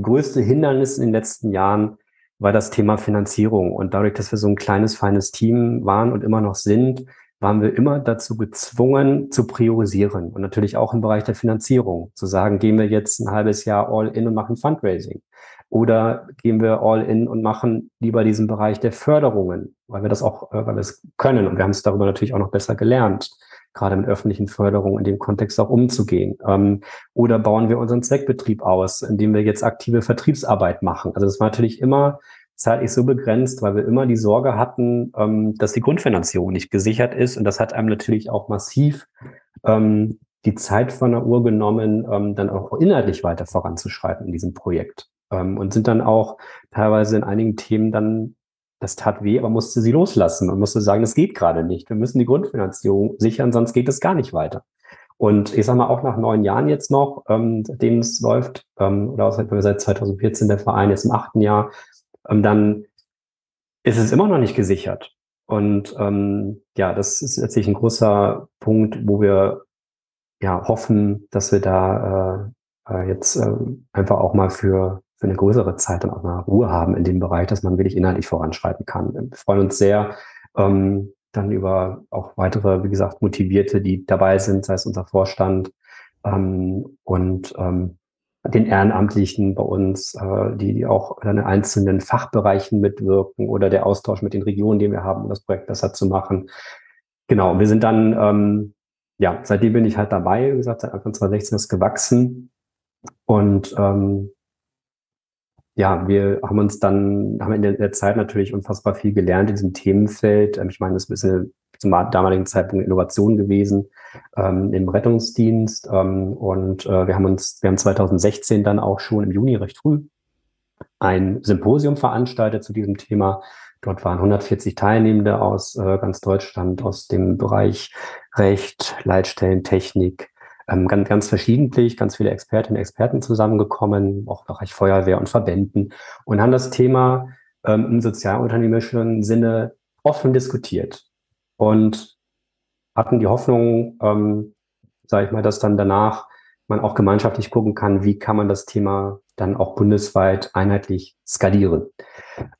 größte Hindernis in den letzten Jahren, war das Thema Finanzierung. Und dadurch, dass wir so ein kleines, feines Team waren und immer noch sind, waren wir immer dazu gezwungen zu priorisieren und natürlich auch im Bereich der Finanzierung zu sagen, gehen wir jetzt ein halbes Jahr all in und machen Fundraising oder gehen wir all in und machen lieber diesen Bereich der Förderungen, weil wir das auch, äh, weil wir es können und wir haben es darüber natürlich auch noch besser gelernt, gerade mit öffentlichen Förderungen in dem Kontext auch umzugehen. Ähm, oder bauen wir unseren Zweckbetrieb aus, indem wir jetzt aktive Vertriebsarbeit machen. Also das war natürlich immer zeitlich so begrenzt, weil wir immer die Sorge hatten, ähm, dass die Grundfinanzierung nicht gesichert ist. Und das hat einem natürlich auch massiv ähm, die Zeit von der Uhr genommen, ähm, dann auch inhaltlich weiter voranzuschreiten in diesem Projekt. Ähm, und sind dann auch teilweise in einigen Themen dann, das tat weh, aber musste sie loslassen und musste sagen, das geht gerade nicht. Wir müssen die Grundfinanzierung sichern, sonst geht es gar nicht weiter. Und ich sage mal, auch nach neun Jahren jetzt noch, ähm, seitdem es läuft, ähm, oder seit 2014 der Verein jetzt im achten Jahr, ähm, dann ist es immer noch nicht gesichert. Und ähm, ja, das ist letztlich ein großer Punkt, wo wir ja hoffen, dass wir da äh, äh, jetzt äh, einfach auch mal für, für eine größere Zeit dann auch mal Ruhe haben in dem Bereich, dass man wirklich inhaltlich voranschreiten kann. Wir freuen uns sehr ähm, dann über auch weitere, wie gesagt, Motivierte, die dabei sind, sei es unser Vorstand ähm, und ähm, den Ehrenamtlichen bei uns, äh, die, die auch in einzelnen Fachbereichen mitwirken oder der Austausch mit den Regionen, die wir haben, um das Projekt besser zu machen. Genau, wir sind dann, ähm, ja, seitdem bin ich halt dabei, wie gesagt, seit Anfang 2016 ist gewachsen. Und ähm, ja, wir haben uns dann, haben in der, Zeit natürlich unfassbar viel gelernt in diesem Themenfeld. Ähm, ich meine, das ist eine zum damaligen Zeitpunkt Innovation gewesen ähm, im Rettungsdienst. Ähm, und äh, wir haben uns, wir haben 2016 dann auch schon im Juni recht früh ein Symposium veranstaltet zu diesem Thema. Dort waren 140 Teilnehmende aus äh, ganz Deutschland, aus dem Bereich Recht, Leitstellentechnik, ähm, ganz, ganz verschiedentlich, ganz viele Expertinnen und Experten zusammengekommen, auch im Bereich Feuerwehr und Verbänden und haben das Thema ähm, im sozialunternehmerischen Sinne offen diskutiert und hatten die Hoffnung, ähm, sage ich mal, dass dann danach man auch gemeinschaftlich gucken kann, wie kann man das Thema dann auch bundesweit einheitlich skalieren.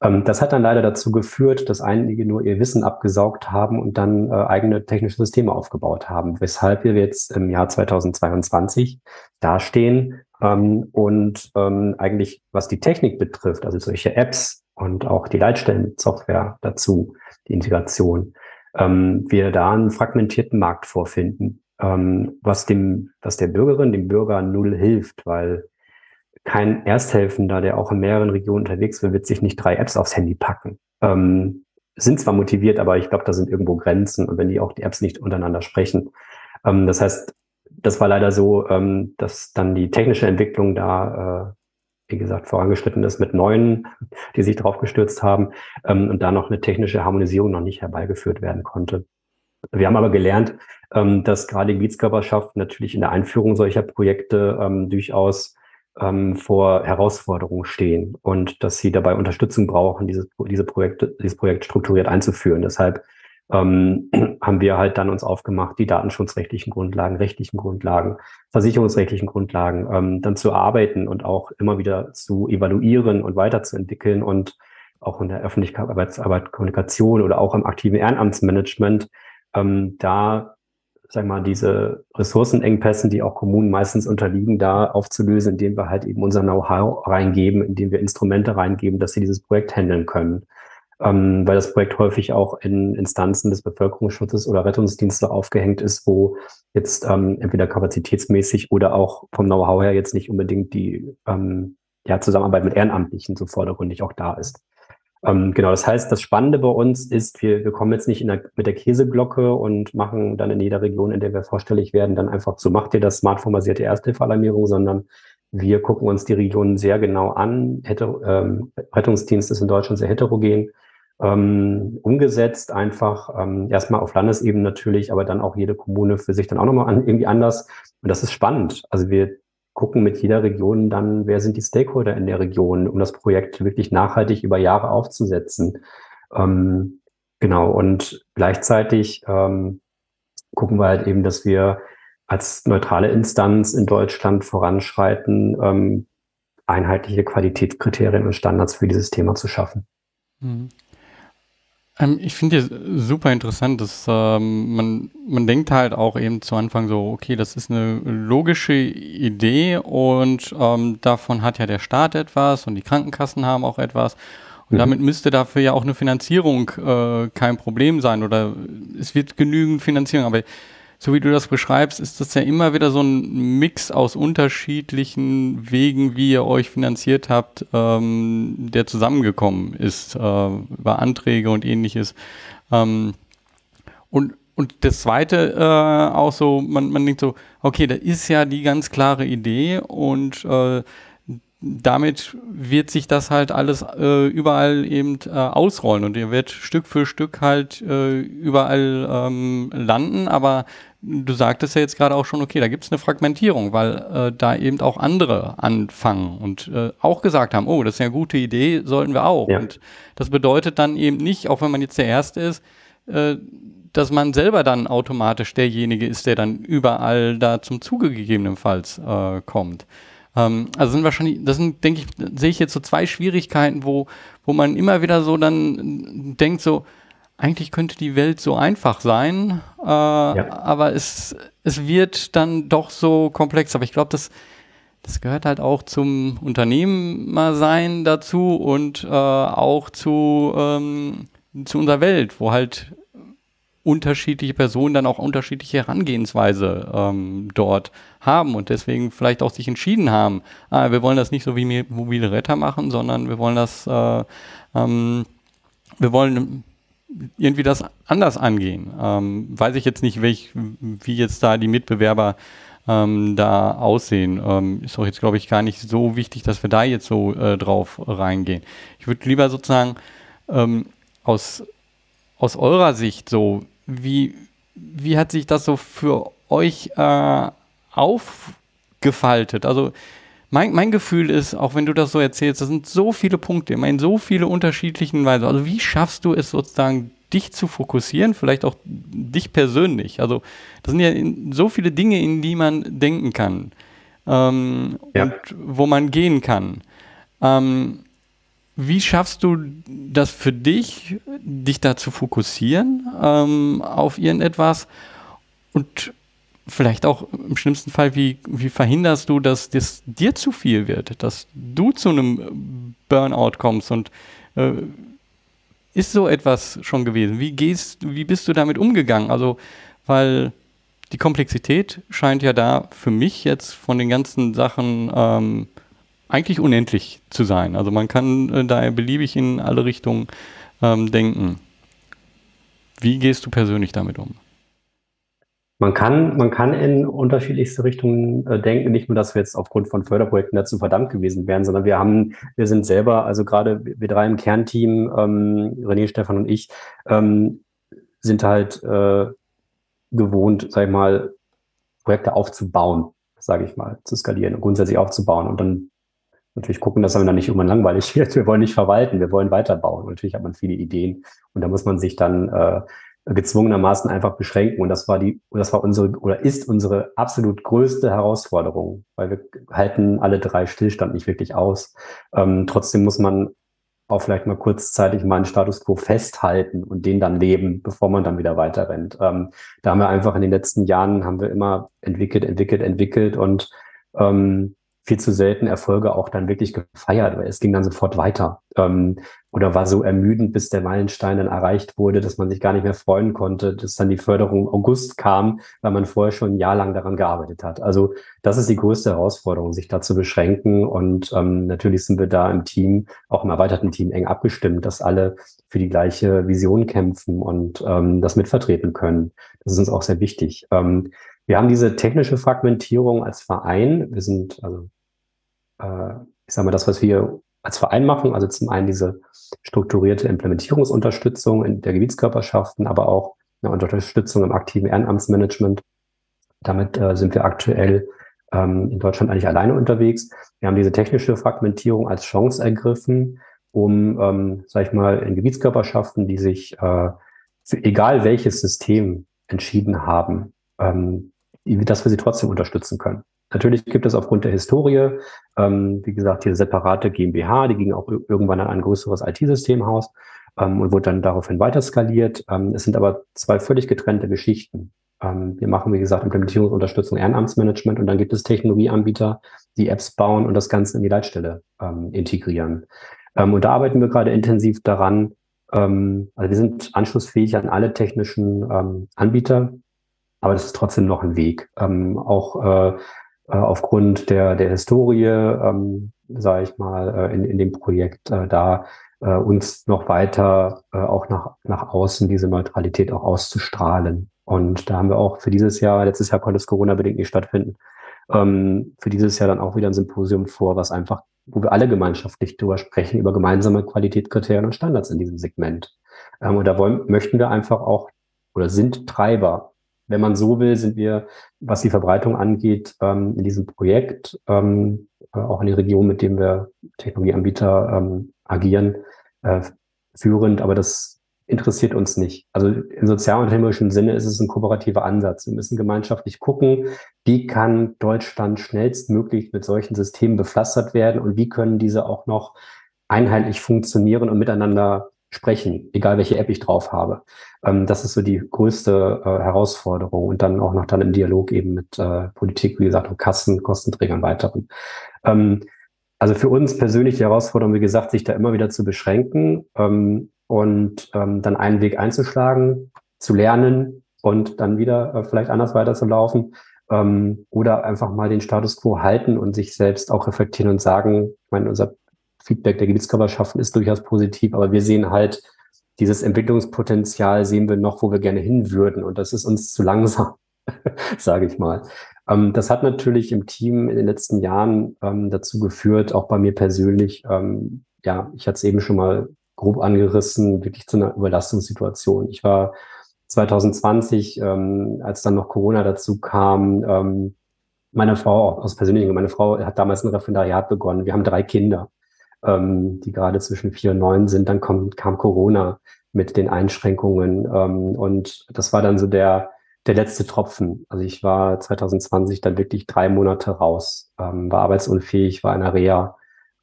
Ähm, das hat dann leider dazu geführt, dass einige nur ihr Wissen abgesaugt haben und dann äh, eigene technische Systeme aufgebaut haben, weshalb wir jetzt im Jahr 2022 dastehen ähm, und ähm, eigentlich, was die Technik betrifft, also solche Apps und auch die Leitstellensoftware dazu, die Integration, ähm, wir da einen fragmentierten Markt vorfinden, ähm, was dem, was der Bürgerin, dem Bürger null hilft, weil kein Ersthelfender, der auch in mehreren Regionen unterwegs will, wird sich nicht drei Apps aufs Handy packen. Ähm, sind zwar motiviert, aber ich glaube, da sind irgendwo Grenzen und wenn die auch die Apps nicht untereinander sprechen. Ähm, das heißt, das war leider so, ähm, dass dann die technische Entwicklung da, äh, wie gesagt, vorangeschritten ist mit neuen, die sich drauf gestürzt haben ähm, und da noch eine technische Harmonisierung noch nicht herbeigeführt werden konnte. Wir haben aber gelernt, ähm, dass gerade Gebietskörperschaften natürlich in der Einführung solcher Projekte ähm, durchaus ähm, vor Herausforderungen stehen und dass sie dabei Unterstützung brauchen, dieses, diese Projekte, dieses Projekt strukturiert einzuführen. Deshalb ähm, haben wir halt dann uns aufgemacht, die datenschutzrechtlichen Grundlagen, rechtlichen Grundlagen, versicherungsrechtlichen Grundlagen ähm, dann zu arbeiten und auch immer wieder zu evaluieren und weiterzuentwickeln und auch in der Öffentlichkeitsarbeit, Kommunikation oder auch im aktiven Ehrenamtsmanagement ähm, da sag mal, diese Ressourcenengpässen, die auch Kommunen meistens unterliegen, da aufzulösen, indem wir halt eben unser Know-how reingeben, indem wir Instrumente reingeben, dass sie dieses Projekt handeln können. Ähm, weil das Projekt häufig auch in Instanzen des Bevölkerungsschutzes oder Rettungsdienste aufgehängt ist, wo jetzt ähm, entweder kapazitätsmäßig oder auch vom Know-how her jetzt nicht unbedingt die ähm, ja, Zusammenarbeit mit Ehrenamtlichen so vordergründig auch da ist. Ähm, genau, das heißt, das Spannende bei uns ist, wir, wir kommen jetzt nicht der, mit der Käseglocke und machen dann in jeder Region, in der wir vorstellig werden, dann einfach so macht ihr das smartphone-basierte Ersthilfealarmierung, sondern wir gucken uns die Regionen sehr genau an. Heter ähm, Rettungsdienst ist in Deutschland sehr heterogen ähm, umgesetzt, einfach ähm, erstmal auf Landesebene natürlich, aber dann auch jede Kommune für sich dann auch nochmal an, irgendwie anders. Und das ist spannend. Also wir gucken mit jeder Region dann, wer sind die Stakeholder in der Region, um das Projekt wirklich nachhaltig über Jahre aufzusetzen. Ähm, genau, und gleichzeitig ähm, gucken wir halt eben, dass wir als neutrale Instanz in Deutschland voranschreiten, ähm, einheitliche Qualitätskriterien und Standards für dieses Thema zu schaffen. Mhm. Ähm, ich finde es super interessant, dass ähm, man, man denkt halt auch eben zu Anfang so, okay, das ist eine logische Idee und ähm, davon hat ja der Staat etwas und die Krankenkassen haben auch etwas. Und mhm. damit müsste dafür ja auch eine Finanzierung äh, kein Problem sein oder es wird genügend Finanzierung. Aber so wie du das beschreibst, ist das ja immer wieder so ein Mix aus unterschiedlichen Wegen, wie ihr euch finanziert habt, ähm, der zusammengekommen ist, äh, über Anträge und ähnliches. Ähm, und, und das Zweite äh, auch so, man, man denkt so, okay, da ist ja die ganz klare Idee und äh, damit wird sich das halt alles äh, überall eben äh, ausrollen und ihr wird Stück für Stück halt äh, überall ähm, landen, aber du sagtest ja jetzt gerade auch schon, okay, da gibt es eine Fragmentierung, weil äh, da eben auch andere anfangen und äh, auch gesagt haben, oh, das ist ja eine gute Idee, sollten wir auch. Ja. Und das bedeutet dann eben nicht, auch wenn man jetzt der Erste ist, äh, dass man selber dann automatisch derjenige ist, der dann überall da zum Zuge gegebenenfalls äh, kommt. Ähm, also sind wahrscheinlich, das sind, denke ich, sehe ich jetzt so zwei Schwierigkeiten, wo, wo man immer wieder so dann denkt, so, eigentlich könnte die Welt so einfach sein, äh, ja. aber es, es wird dann doch so komplex. Aber ich glaube, das, das gehört halt auch zum Unternehmersein dazu und äh, auch zu, ähm, zu unserer Welt, wo halt unterschiedliche Personen dann auch unterschiedliche Herangehensweise ähm, dort haben und deswegen vielleicht auch sich entschieden haben, ah, wir wollen das nicht so wie mobile Retter machen, sondern wir wollen das, äh, ähm, wir wollen irgendwie das anders angehen. Ähm, weiß ich jetzt nicht, welch, wie jetzt da die Mitbewerber ähm, da aussehen. Ähm, ist auch jetzt, glaube ich, gar nicht so wichtig, dass wir da jetzt so äh, drauf reingehen. Ich würde lieber sozusagen ähm, aus, aus eurer Sicht so, wie, wie hat sich das so für euch äh, aufgefaltet? Also mein, mein Gefühl ist, auch wenn du das so erzählst, das sind so viele Punkte, immer in so viele unterschiedlichen Weisen. Also wie schaffst du es sozusagen, dich zu fokussieren, vielleicht auch dich persönlich? Also das sind ja so viele Dinge, in die man denken kann ähm, ja. und wo man gehen kann. Ähm, wie schaffst du das für dich, dich da zu fokussieren ähm, auf irgendetwas und vielleicht auch im schlimmsten Fall, wie, wie verhinderst du, dass das dir zu viel wird, dass du zu einem Burnout kommst und äh, ist so etwas schon gewesen? Wie gehst, wie bist du damit umgegangen? Also, weil die Komplexität scheint ja da für mich jetzt von den ganzen Sachen ähm, eigentlich unendlich zu sein. Also man kann äh, da beliebig in alle Richtungen ähm, denken. Wie gehst du persönlich damit um? Man kann, man kann in unterschiedlichste Richtungen äh, denken. Nicht nur, dass wir jetzt aufgrund von Förderprojekten dazu verdammt gewesen wären, sondern wir haben, wir sind selber, also gerade wir drei im Kernteam, ähm, René, Stefan und ich, ähm, sind halt äh, gewohnt, sag ich mal, Projekte aufzubauen, sage ich mal, zu skalieren und grundsätzlich aufzubauen und dann natürlich gucken, dass man dann nicht irgendwann langweilig wird. Wir wollen nicht verwalten, wir wollen weiterbauen. Und natürlich hat man viele Ideen und da muss man sich dann äh, gezwungenermaßen einfach beschränken. Und das war die, das war unsere oder ist unsere absolut größte Herausforderung, weil wir halten alle drei Stillstand nicht wirklich aus. Ähm, trotzdem muss man auch vielleicht mal kurzzeitig mal einen Status quo festhalten und den dann leben, bevor man dann wieder weiter rennt. Ähm, da haben wir einfach in den letzten Jahren haben wir immer entwickelt, entwickelt, entwickelt und ähm, viel zu selten Erfolge auch dann wirklich gefeiert, weil es ging dann sofort weiter. Ähm, oder war so ermüdend, bis der Meilenstein dann erreicht wurde, dass man sich gar nicht mehr freuen konnte, dass dann die Förderung August kam, weil man vorher schon ein Jahr lang daran gearbeitet hat. Also das ist die größte Herausforderung, sich da zu beschränken. Und ähm, natürlich sind wir da im Team, auch im erweiterten Team, eng abgestimmt, dass alle für die gleiche Vision kämpfen und ähm, das mitvertreten können. Das ist uns auch sehr wichtig. Ähm, wir haben diese technische Fragmentierung als Verein. Wir sind, also, äh, ich sage mal, das, was wir als Verein machen, also zum einen diese strukturierte Implementierungsunterstützung in der Gebietskörperschaften, aber auch eine Unterstützung im aktiven Ehrenamtsmanagement. Damit äh, sind wir aktuell ähm, in Deutschland eigentlich alleine unterwegs. Wir haben diese technische Fragmentierung als Chance ergriffen, um, ähm, sag ich mal, in Gebietskörperschaften, die sich äh, für egal welches System entschieden haben, ähm, dass wir sie trotzdem unterstützen können. Natürlich gibt es aufgrund der Historie, ähm, wie gesagt, hier separate GmbH, die ging auch irgendwann an ein größeres IT-Systemhaus ähm, und wurde dann daraufhin weiter skaliert. Ähm, es sind aber zwei völlig getrennte Geschichten. Ähm, wir machen, wie gesagt, Implementierungsunterstützung, Ehrenamtsmanagement und dann gibt es Technologieanbieter, die Apps bauen und das Ganze in die Leitstelle ähm, integrieren. Ähm, und da arbeiten wir gerade intensiv daran. also wir sind anschlussfähig an alle technischen Anbieter, aber das ist trotzdem noch ein Weg. Ähm, auch äh, äh, aufgrund der, der Historie, ähm, sage ich mal, äh, in, in dem Projekt äh, da äh, uns noch weiter äh, auch nach, nach außen diese Neutralität auch auszustrahlen. Und da haben wir auch für dieses Jahr, letztes Jahr konnte es Corona-bedingt nicht stattfinden, ähm, für dieses Jahr dann auch wieder ein Symposium vor, was einfach, wo wir alle gemeinschaftlich drüber sprechen, über gemeinsame Qualitätskriterien und Standards in diesem Segment. Ähm, und da wollen, möchten wir einfach auch oder sind Treiber wenn man so will, sind wir, was die Verbreitung angeht, ähm, in diesem Projekt, ähm, äh, auch in die Region, mit dem wir Technologieanbieter ähm, agieren, äh, führend, aber das interessiert uns nicht. Also im sozialunternehmerischen Sinne ist es ein kooperativer Ansatz. Wir müssen gemeinschaftlich gucken, wie kann Deutschland schnellstmöglich mit solchen Systemen bepflastert werden und wie können diese auch noch einheitlich funktionieren und miteinander sprechen, egal welche App ich drauf habe. Ähm, das ist so die größte äh, Herausforderung und dann auch noch dann im Dialog eben mit äh, Politik, wie gesagt, und Kassen, Kostenträgern weiteren. Ähm, also für uns persönlich die Herausforderung, wie gesagt, sich da immer wieder zu beschränken ähm, und ähm, dann einen Weg einzuschlagen, zu lernen und dann wieder äh, vielleicht anders weiterzulaufen ähm, oder einfach mal den Status quo halten und sich selbst auch reflektieren und sagen, ich meine, unser Feedback der Gebietskörperschaften ist durchaus positiv, aber wir sehen halt dieses Entwicklungspotenzial sehen wir noch, wo wir gerne hin würden. Und das ist uns zu langsam, sage ich mal. Ähm, das hat natürlich im Team in den letzten Jahren ähm, dazu geführt, auch bei mir persönlich, ähm, ja, ich hatte es eben schon mal grob angerissen, wirklich zu einer Überlastungssituation. Ich war 2020, ähm, als dann noch Corona dazu kam, ähm, meine Frau, aus persönlichen, meine Frau hat damals ein Referendariat begonnen. Wir haben drei Kinder, ähm, die gerade zwischen vier und neun sind. Dann kommt, kam Corona mit den Einschränkungen. Ähm, und das war dann so der, der letzte Tropfen. Also ich war 2020 dann wirklich drei Monate raus, ähm, war arbeitsunfähig, war in der Reha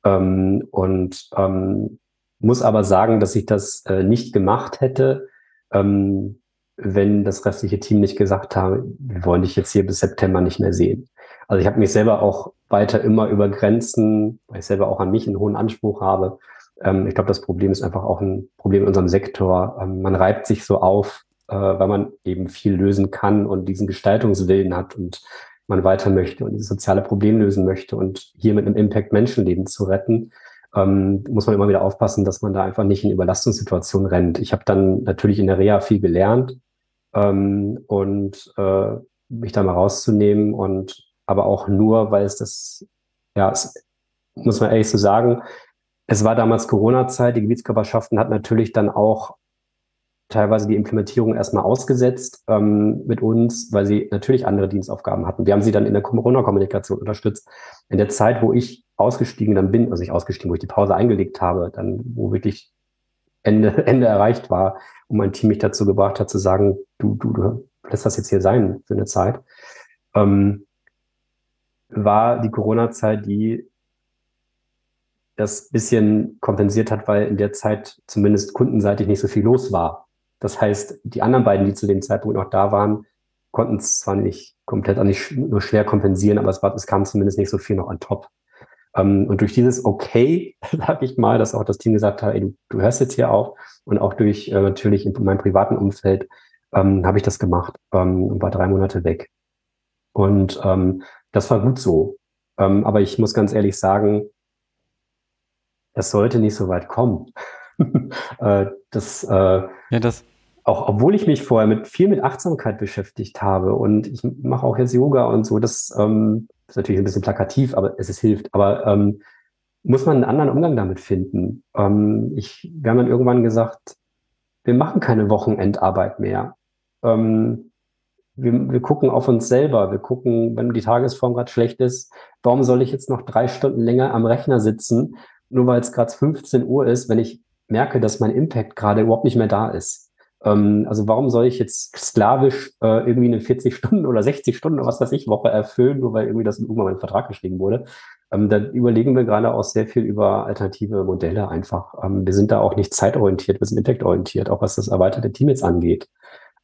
ähm, und ähm, muss aber sagen, dass ich das äh, nicht gemacht hätte, ähm, wenn das restliche Team nicht gesagt habe, wir wollen dich jetzt hier bis September nicht mehr sehen. Also ich habe mich selber auch weiter immer über Grenzen, weil ich selber auch an mich einen hohen Anspruch habe. Ähm, ich glaube, das Problem ist einfach auch ein Problem in unserem Sektor. Ähm, man reibt sich so auf, äh, weil man eben viel lösen kann und diesen Gestaltungswillen hat und man weiter möchte und dieses soziale Problem lösen möchte und hier mit einem Impact Menschenleben zu retten, ähm, muss man immer wieder aufpassen, dass man da einfach nicht in Überlastungssituationen rennt. Ich habe dann natürlich in der Reha viel gelernt ähm, und äh, mich da mal rauszunehmen und aber auch nur, weil es das, ja, es, muss man ehrlich so sagen, es war damals Corona-Zeit, die Gebietskörperschaften hat natürlich dann auch teilweise die Implementierung erstmal ausgesetzt ähm, mit uns, weil sie natürlich andere Dienstaufgaben hatten. Wir haben sie dann in der Corona-Kommunikation unterstützt. In der Zeit, wo ich ausgestiegen dann bin, also ich ausgestiegen, wo ich die Pause eingelegt habe, dann wo wirklich Ende, Ende erreicht war und mein Team mich dazu gebracht hat zu sagen, du, du, du lässt das jetzt hier sein für eine Zeit, ähm, war die Corona-Zeit, die das bisschen kompensiert hat, weil in der Zeit zumindest kundenseitig nicht so viel los war. Das heißt, die anderen beiden, die zu dem Zeitpunkt noch da waren, konnten es zwar nicht komplett, auch nicht nur schwer kompensieren, aber es, war, es kam zumindest nicht so viel noch an top. Ähm, und durch dieses Okay, sag ich mal, dass auch das Team gesagt hat, ey, du, du hörst jetzt hier auf und auch durch äh, natürlich in meinem privaten Umfeld ähm, habe ich das gemacht ähm, und war drei Monate weg. Und ähm, das war gut so. Ähm, aber ich muss ganz ehrlich sagen, es sollte nicht so weit kommen. äh, das, äh, ja, das, auch obwohl ich mich vorher mit viel mit Achtsamkeit beschäftigt habe und ich mache auch jetzt Yoga und so, das ähm, ist natürlich ein bisschen plakativ, aber es ist hilft. Aber ähm, muss man einen anderen Umgang damit finden. Ähm, ich, wir haben dann irgendwann gesagt, wir machen keine Wochenendarbeit mehr. Ähm, wir, wir gucken auf uns selber. Wir gucken, wenn die Tagesform gerade schlecht ist, warum soll ich jetzt noch drei Stunden länger am Rechner sitzen, nur weil es gerade 15 Uhr ist, wenn ich merke, dass mein Impact gerade überhaupt nicht mehr da ist. Ähm, also warum soll ich jetzt sklavisch äh, irgendwie eine 40 Stunden oder 60 Stunden oder was weiß ich Woche erfüllen, nur weil irgendwie das irgendwann mal im Vertrag geschrieben wurde? Ähm, da überlegen wir gerade auch sehr viel über alternative Modelle einfach. Ähm, wir sind da auch nicht zeitorientiert, wir sind impactorientiert, auch was das erweiterte Team jetzt angeht.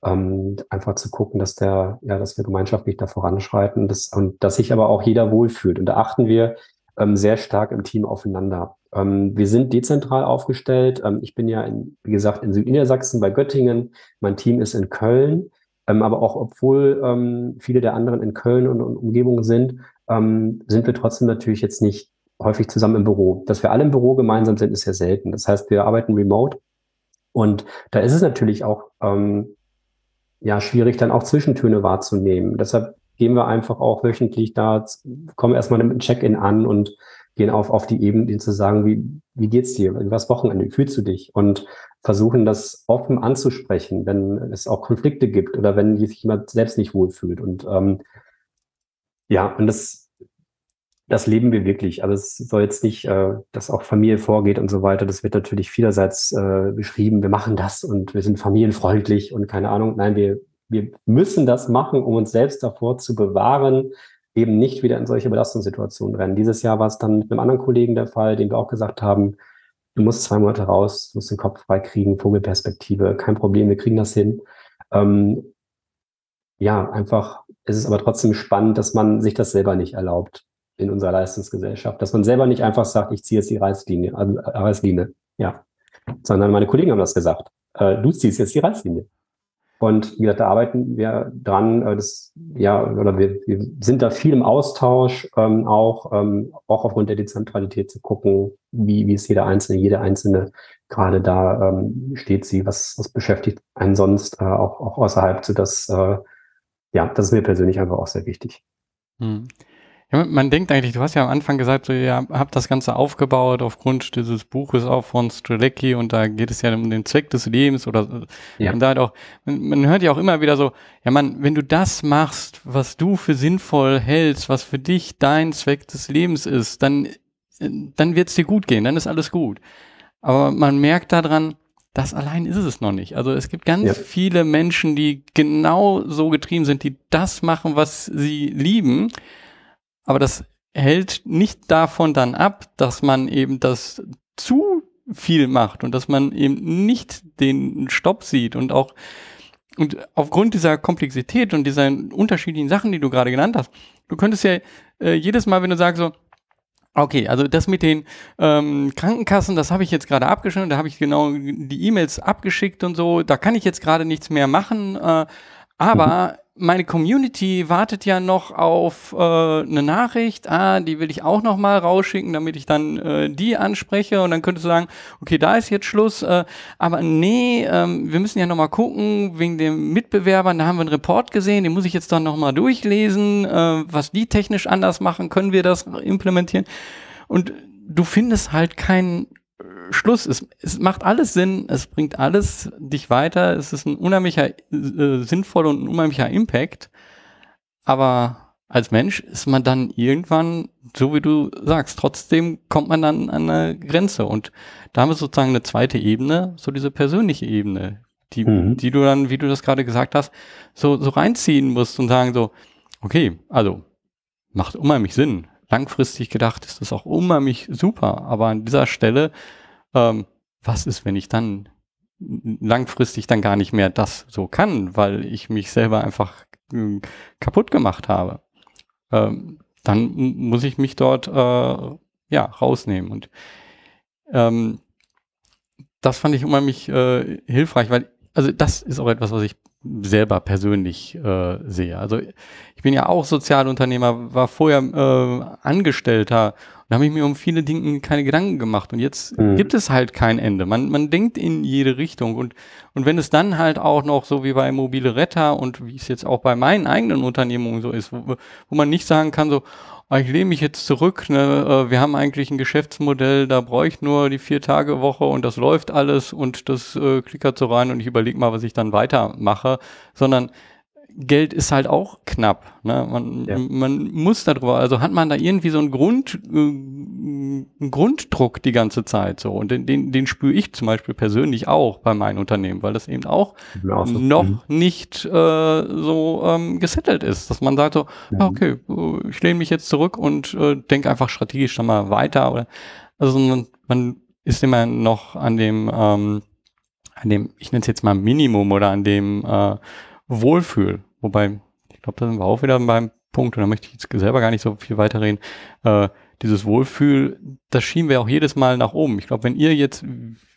Ähm, einfach zu gucken, dass der, ja, dass wir gemeinschaftlich da voranschreiten, das, und dass sich aber auch jeder wohlfühlt. Und da achten wir ähm, sehr stark im Team aufeinander. Ähm, wir sind dezentral aufgestellt. Ähm, ich bin ja, in, wie gesagt, in Südniedersachsen bei Göttingen. Mein Team ist in Köln. Ähm, aber auch obwohl ähm, viele der anderen in Köln und, und Umgebung sind, ähm, sind wir trotzdem natürlich jetzt nicht häufig zusammen im Büro. Dass wir alle im Büro gemeinsam sind, ist ja selten. Das heißt, wir arbeiten remote. Und da ist es natürlich auch ähm, ja schwierig, dann auch Zwischentöne wahrzunehmen. Deshalb gehen wir einfach auch wöchentlich da, kommen erstmal mit einem Check-in an und gehen auf, auf die Ebene, zu sagen, wie, wie geht's dir? Was Wochenende? Wie fühlst du dich? Und versuchen das offen anzusprechen, wenn es auch Konflikte gibt oder wenn sich jemand selbst nicht wohlfühlt. Und ähm, ja, und das, das leben wir wirklich. Aber es soll jetzt nicht, äh, dass auch Familie vorgeht und so weiter. Das wird natürlich vielerseits äh, beschrieben. Wir machen das und wir sind familienfreundlich und keine Ahnung. Nein, wir, wir müssen das machen, um uns selbst davor zu bewahren, eben nicht wieder in solche Belastungssituationen rennen. Dieses Jahr war es dann mit einem anderen Kollegen der Fall, dem wir auch gesagt haben, du musst zwei Monate raus, du musst den Kopf frei kriegen, Vogelperspektive, kein Problem, wir kriegen das hin. Ähm, ja, einfach, es ist aber trotzdem spannend, dass man sich das selber nicht erlaubt in unserer Leistungsgesellschaft, dass man selber nicht einfach sagt, ich ziehe jetzt die Reißlinie, also Reißlinie, ja, sondern meine Kollegen haben das gesagt, äh, du ziehst jetzt die Reißlinie. Und wie gesagt, da arbeiten wir dran, äh, das, ja, oder wir, wir sind da viel im Austausch, ähm, auch, ähm, auch aufgrund der Dezentralität zu gucken, wie, wie ist jeder Einzelne, jede Einzelne gerade da ähm, steht sie, was, was beschäftigt einen sonst äh, auch, auch außerhalb, so dass, äh, ja, das ist mir persönlich einfach auch sehr wichtig. Hm. Ja, man denkt eigentlich, du hast ja am Anfang gesagt, so, ihr habt das Ganze aufgebaut aufgrund dieses Buches auch von Strelecki und da geht es ja um den Zweck des Lebens oder ja. und da halt auch, man, man hört ja auch immer wieder so, ja man, wenn du das machst, was du für sinnvoll hältst, was für dich dein Zweck des Lebens ist, dann, dann wird es dir gut gehen, dann ist alles gut. Aber man merkt daran, das allein ist es noch nicht. Also es gibt ganz ja. viele Menschen, die genau so getrieben sind, die das machen, was sie lieben aber das hält nicht davon dann ab, dass man eben das zu viel macht und dass man eben nicht den Stopp sieht und auch und aufgrund dieser Komplexität und dieser unterschiedlichen Sachen, die du gerade genannt hast, du könntest ja äh, jedes Mal, wenn du sagst so, okay, also das mit den ähm, Krankenkassen, das habe ich jetzt gerade abgeschnitten, da habe ich genau die E-Mails abgeschickt und so, da kann ich jetzt gerade nichts mehr machen, äh, aber meine Community wartet ja noch auf äh, eine Nachricht, ah, die will ich auch noch mal rausschicken, damit ich dann äh, die anspreche. Und dann könntest du sagen, okay, da ist jetzt Schluss, äh, aber nee, ähm, wir müssen ja noch mal gucken wegen den Mitbewerbern, da haben wir einen Report gesehen, den muss ich jetzt dann noch mal durchlesen, äh, was die technisch anders machen, können wir das implementieren? Und du findest halt keinen Schluss. Es, es macht alles Sinn, es bringt alles dich weiter, es ist ein unheimlicher, äh, sinnvoller und ein unheimlicher Impact. Aber als Mensch ist man dann irgendwann, so wie du sagst, trotzdem kommt man dann an eine Grenze. Und da haben wir sozusagen eine zweite Ebene, so diese persönliche Ebene, die, mhm. die du dann, wie du das gerade gesagt hast, so, so reinziehen musst und sagen so, okay, also macht unheimlich Sinn langfristig gedacht ist das auch unheimlich super. Aber an dieser Stelle, ähm, was ist, wenn ich dann langfristig dann gar nicht mehr das so kann, weil ich mich selber einfach äh, kaputt gemacht habe? Ähm, dann muss ich mich dort äh, ja rausnehmen und ähm, das fand ich unheimlich äh, hilfreich, weil also das ist auch etwas, was ich selber persönlich äh, sehe. Also ich bin ja auch Sozialunternehmer, war vorher äh, Angestellter und habe ich mir um viele Dinge keine Gedanken gemacht. Und jetzt mhm. gibt es halt kein Ende. Man, man denkt in jede Richtung. Und, und wenn es dann halt auch noch so wie bei Mobile Retter und wie es jetzt auch bei meinen eigenen Unternehmungen so ist, wo, wo man nicht sagen kann, so, ich lehne mich jetzt zurück, ne, äh, wir haben eigentlich ein Geschäftsmodell, da brauche ich nur die vier Tage Woche und das läuft alles und das äh, klickert so rein und ich überlege mal, was ich dann weitermache, sondern Geld ist halt auch knapp. Ne? Man, ja. man muss darüber, also hat man da irgendwie so einen Grund, äh, einen Grunddruck die ganze Zeit so. Und den, den, den spüre ich zum Beispiel persönlich auch bei meinen Unternehmen, weil das eben auch ja, so. noch mhm. nicht äh, so ähm, gesettelt ist. Dass man sagt so, mhm. okay, äh, ich lehne mich jetzt zurück und äh, denke einfach strategisch dann mal weiter. Oder, also man, man ist immer noch an dem, ähm, an dem, ich nenne es jetzt mal Minimum oder an dem äh, Wohlfühl. Wobei, ich glaube, da sind wir auch wieder beim Punkt, und da möchte ich jetzt selber gar nicht so viel weiterreden. Äh, dieses Wohlfühl, das schieben wir auch jedes Mal nach oben. Ich glaube, wenn ihr jetzt,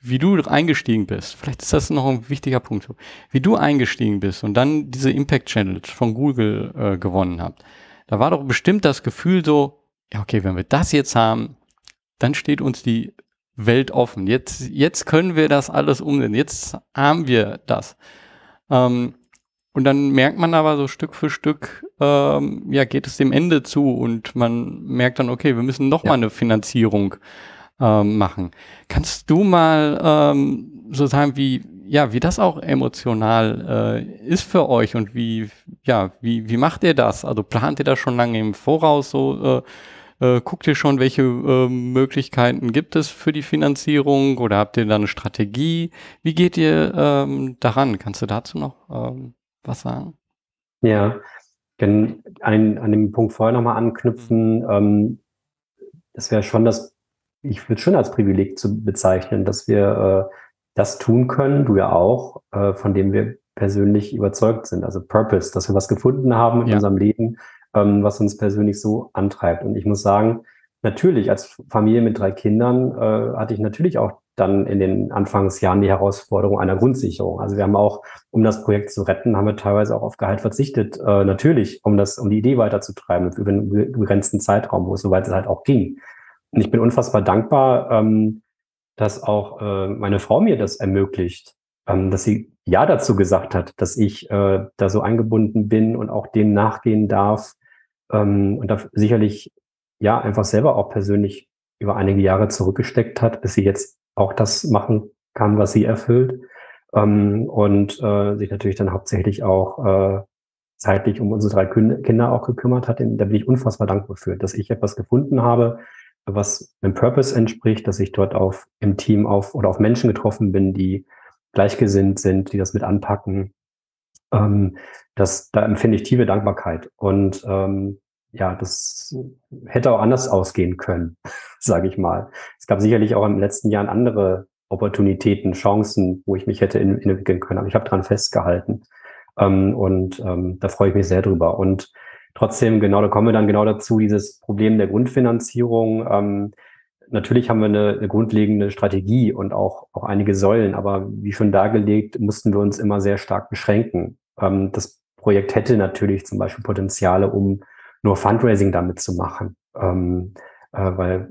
wie du eingestiegen bist, vielleicht ist das noch ein wichtiger Punkt, wie du eingestiegen bist und dann diese Impact Challenge von Google äh, gewonnen habt, da war doch bestimmt das Gefühl so, ja, okay, wenn wir das jetzt haben, dann steht uns die Welt offen. Jetzt, jetzt können wir das alles umsetzen. Jetzt haben wir das. Ähm, und dann merkt man aber so Stück für Stück, ähm, ja, geht es dem Ende zu und man merkt dann, okay, wir müssen noch ja. mal eine Finanzierung ähm, machen. Kannst du mal ähm, so sagen, wie, ja, wie das auch emotional äh, ist für euch und wie, ja, wie, wie macht ihr das? Also plant ihr das schon lange im Voraus so? Äh, äh, guckt ihr schon, welche äh, Möglichkeiten gibt es für die Finanzierung oder habt ihr da eine Strategie? Wie geht ihr ähm, daran? Kannst du dazu noch ähm, was sagen? Ja, an, an dem Punkt vorher nochmal anknüpfen. Ähm, das wäre schon das, ich würde schon als Privileg zu bezeichnen, dass wir äh, das tun können, du ja auch, äh, von dem wir persönlich überzeugt sind. Also Purpose, dass wir was gefunden haben in ja. unserem Leben, ähm, was uns persönlich so antreibt. Und ich muss sagen, natürlich als Familie mit drei Kindern äh, hatte ich natürlich auch dann in den Anfangsjahren die Herausforderung einer Grundsicherung. Also wir haben auch, um das Projekt zu retten, haben wir teilweise auch auf Gehalt verzichtet. Äh, natürlich, um das, um die Idee weiterzutreiben über einen begrenzten Zeitraum, wo es soweit es halt auch ging. Und ich bin unfassbar dankbar, ähm, dass auch äh, meine Frau mir das ermöglicht, ähm, dass sie ja dazu gesagt hat, dass ich äh, da so eingebunden bin und auch dem nachgehen darf ähm, und da sicherlich ja einfach selber auch persönlich über einige Jahre zurückgesteckt hat, bis sie jetzt auch das machen kann, was sie erfüllt. Ähm, und äh, sich natürlich dann hauptsächlich auch äh, zeitlich um unsere drei Kinder auch gekümmert hat. Da bin ich unfassbar dankbar für, dass ich etwas gefunden habe, was dem Purpose entspricht, dass ich dort auf im Team auf oder auf Menschen getroffen bin, die gleichgesinnt sind, die das mit anpacken. Ähm, das, da empfinde ich tiefe Dankbarkeit. Und ähm, ja, das hätte auch anders ausgehen können, sage ich mal. Es gab sicherlich auch im letzten Jahr andere Opportunitäten, Chancen, wo ich mich hätte in, entwickeln können. Aber ich habe dran festgehalten. Ähm, und ähm, da freue ich mich sehr drüber. Und trotzdem, genau, da kommen wir dann genau dazu, dieses Problem der Grundfinanzierung. Ähm, natürlich haben wir eine, eine grundlegende Strategie und auch, auch einige Säulen, aber wie schon dargelegt, mussten wir uns immer sehr stark beschränken. Ähm, das Projekt hätte natürlich zum Beispiel Potenziale, um nur Fundraising damit zu machen, ähm, äh, weil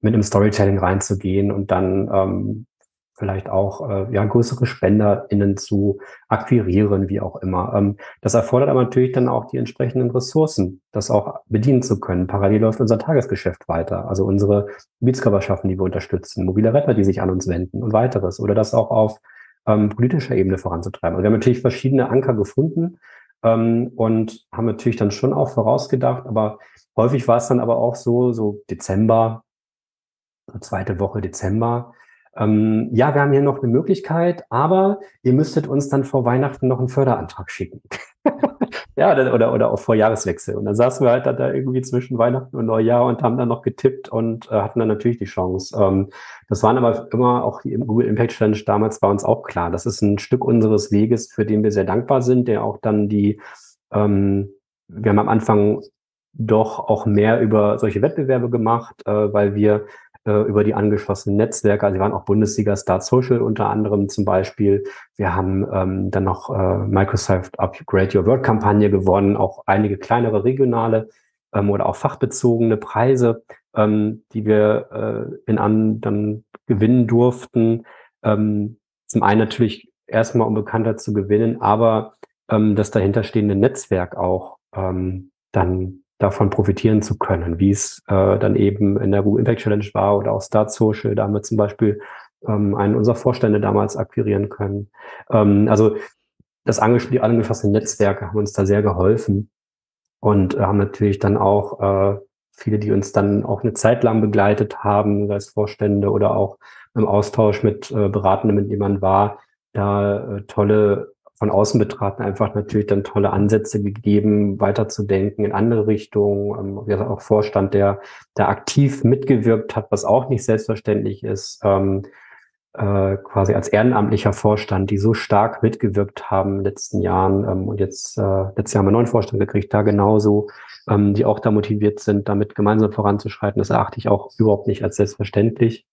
mit einem Storytelling reinzugehen und dann ähm, vielleicht auch äh, ja, größere SpenderInnen zu akquirieren, wie auch immer. Ähm, das erfordert aber natürlich dann auch die entsprechenden Ressourcen, das auch bedienen zu können. Parallel läuft unser Tagesgeschäft weiter, also unsere Gebietskörperschaften, die wir unterstützen, mobile Retter, die sich an uns wenden und weiteres. Oder das auch auf ähm, politischer Ebene voranzutreiben. Also wir haben natürlich verschiedene Anker gefunden, ähm, und haben natürlich dann schon auch vorausgedacht, aber häufig war es dann aber auch so, so Dezember, so zweite Woche Dezember. Ähm, ja, wir haben hier noch eine Möglichkeit, aber ihr müsstet uns dann vor Weihnachten noch einen Förderantrag schicken. ja, oder, oder auch vor Jahreswechsel. Und dann saßen wir halt da irgendwie zwischen Weihnachten und Neujahr und haben dann noch getippt und äh, hatten dann natürlich die Chance. Ähm, das waren aber immer auch die Google Impact Challenge damals bei uns auch klar. Das ist ein Stück unseres Weges, für den wir sehr dankbar sind, der auch dann die, ähm, wir haben am Anfang doch auch mehr über solche Wettbewerbe gemacht, äh, weil wir äh, über die angeschlossenen Netzwerke. Also wir waren auch Bundesliga Start Social unter anderem zum Beispiel. Wir haben ähm, dann noch äh, Microsoft Upgrade Your World Kampagne gewonnen, auch einige kleinere regionale ähm, oder auch fachbezogene Preise, ähm, die wir äh, in an dann gewinnen durften. Ähm, zum einen natürlich erstmal um bekannter zu gewinnen, aber ähm, das dahinterstehende Netzwerk auch ähm, dann davon profitieren zu können, wie es äh, dann eben in der Google Impact Challenge war oder auch Start Social. Da haben wir zum Beispiel ähm, einen unserer Vorstände damals akquirieren können. Ähm, also das angefasste Netzwerke haben uns da sehr geholfen und äh, haben natürlich dann auch äh, viele, die uns dann auch eine Zeit lang begleitet haben, als Vorstände oder auch im Austausch mit äh, Beratenden, mit jemand war, da äh, tolle von außen betrachten einfach natürlich dann tolle Ansätze gegeben, weiterzudenken in andere Richtungen. Ähm, auch Vorstand, der da aktiv mitgewirkt hat, was auch nicht selbstverständlich ist. Ähm, äh, quasi als ehrenamtlicher Vorstand, die so stark mitgewirkt haben in den letzten Jahren ähm, und jetzt äh, letztes Jahr haben wir einen neuen Vorstand gekriegt, da genauso, ähm, die auch da motiviert sind, damit gemeinsam voranzuschreiten. Das erachte ich auch überhaupt nicht als selbstverständlich.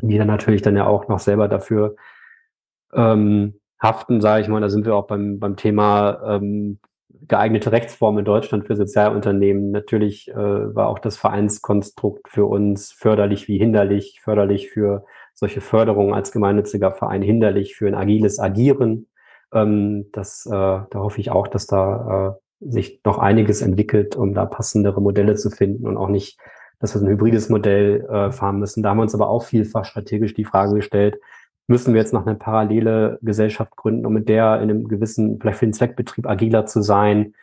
Die dann natürlich dann ja auch noch selber dafür ähm, haften, sage ich mal. Da sind wir auch beim, beim Thema ähm, geeignete Rechtsform in Deutschland für Sozialunternehmen. Natürlich äh, war auch das Vereinskonstrukt für uns förderlich wie hinderlich, förderlich für solche Förderungen als gemeinnütziger Verein, hinderlich für ein agiles Agieren. Ähm, das, äh, da hoffe ich auch, dass da äh, sich noch einiges entwickelt, um da passendere Modelle zu finden und auch nicht, dass wir so ein hybrides Modell äh, fahren müssen. Da haben wir uns aber auch vielfach strategisch die Frage gestellt, müssen wir jetzt noch eine parallele Gesellschaft gründen, um mit der in einem gewissen, vielleicht für den Zweckbetrieb agiler zu sein?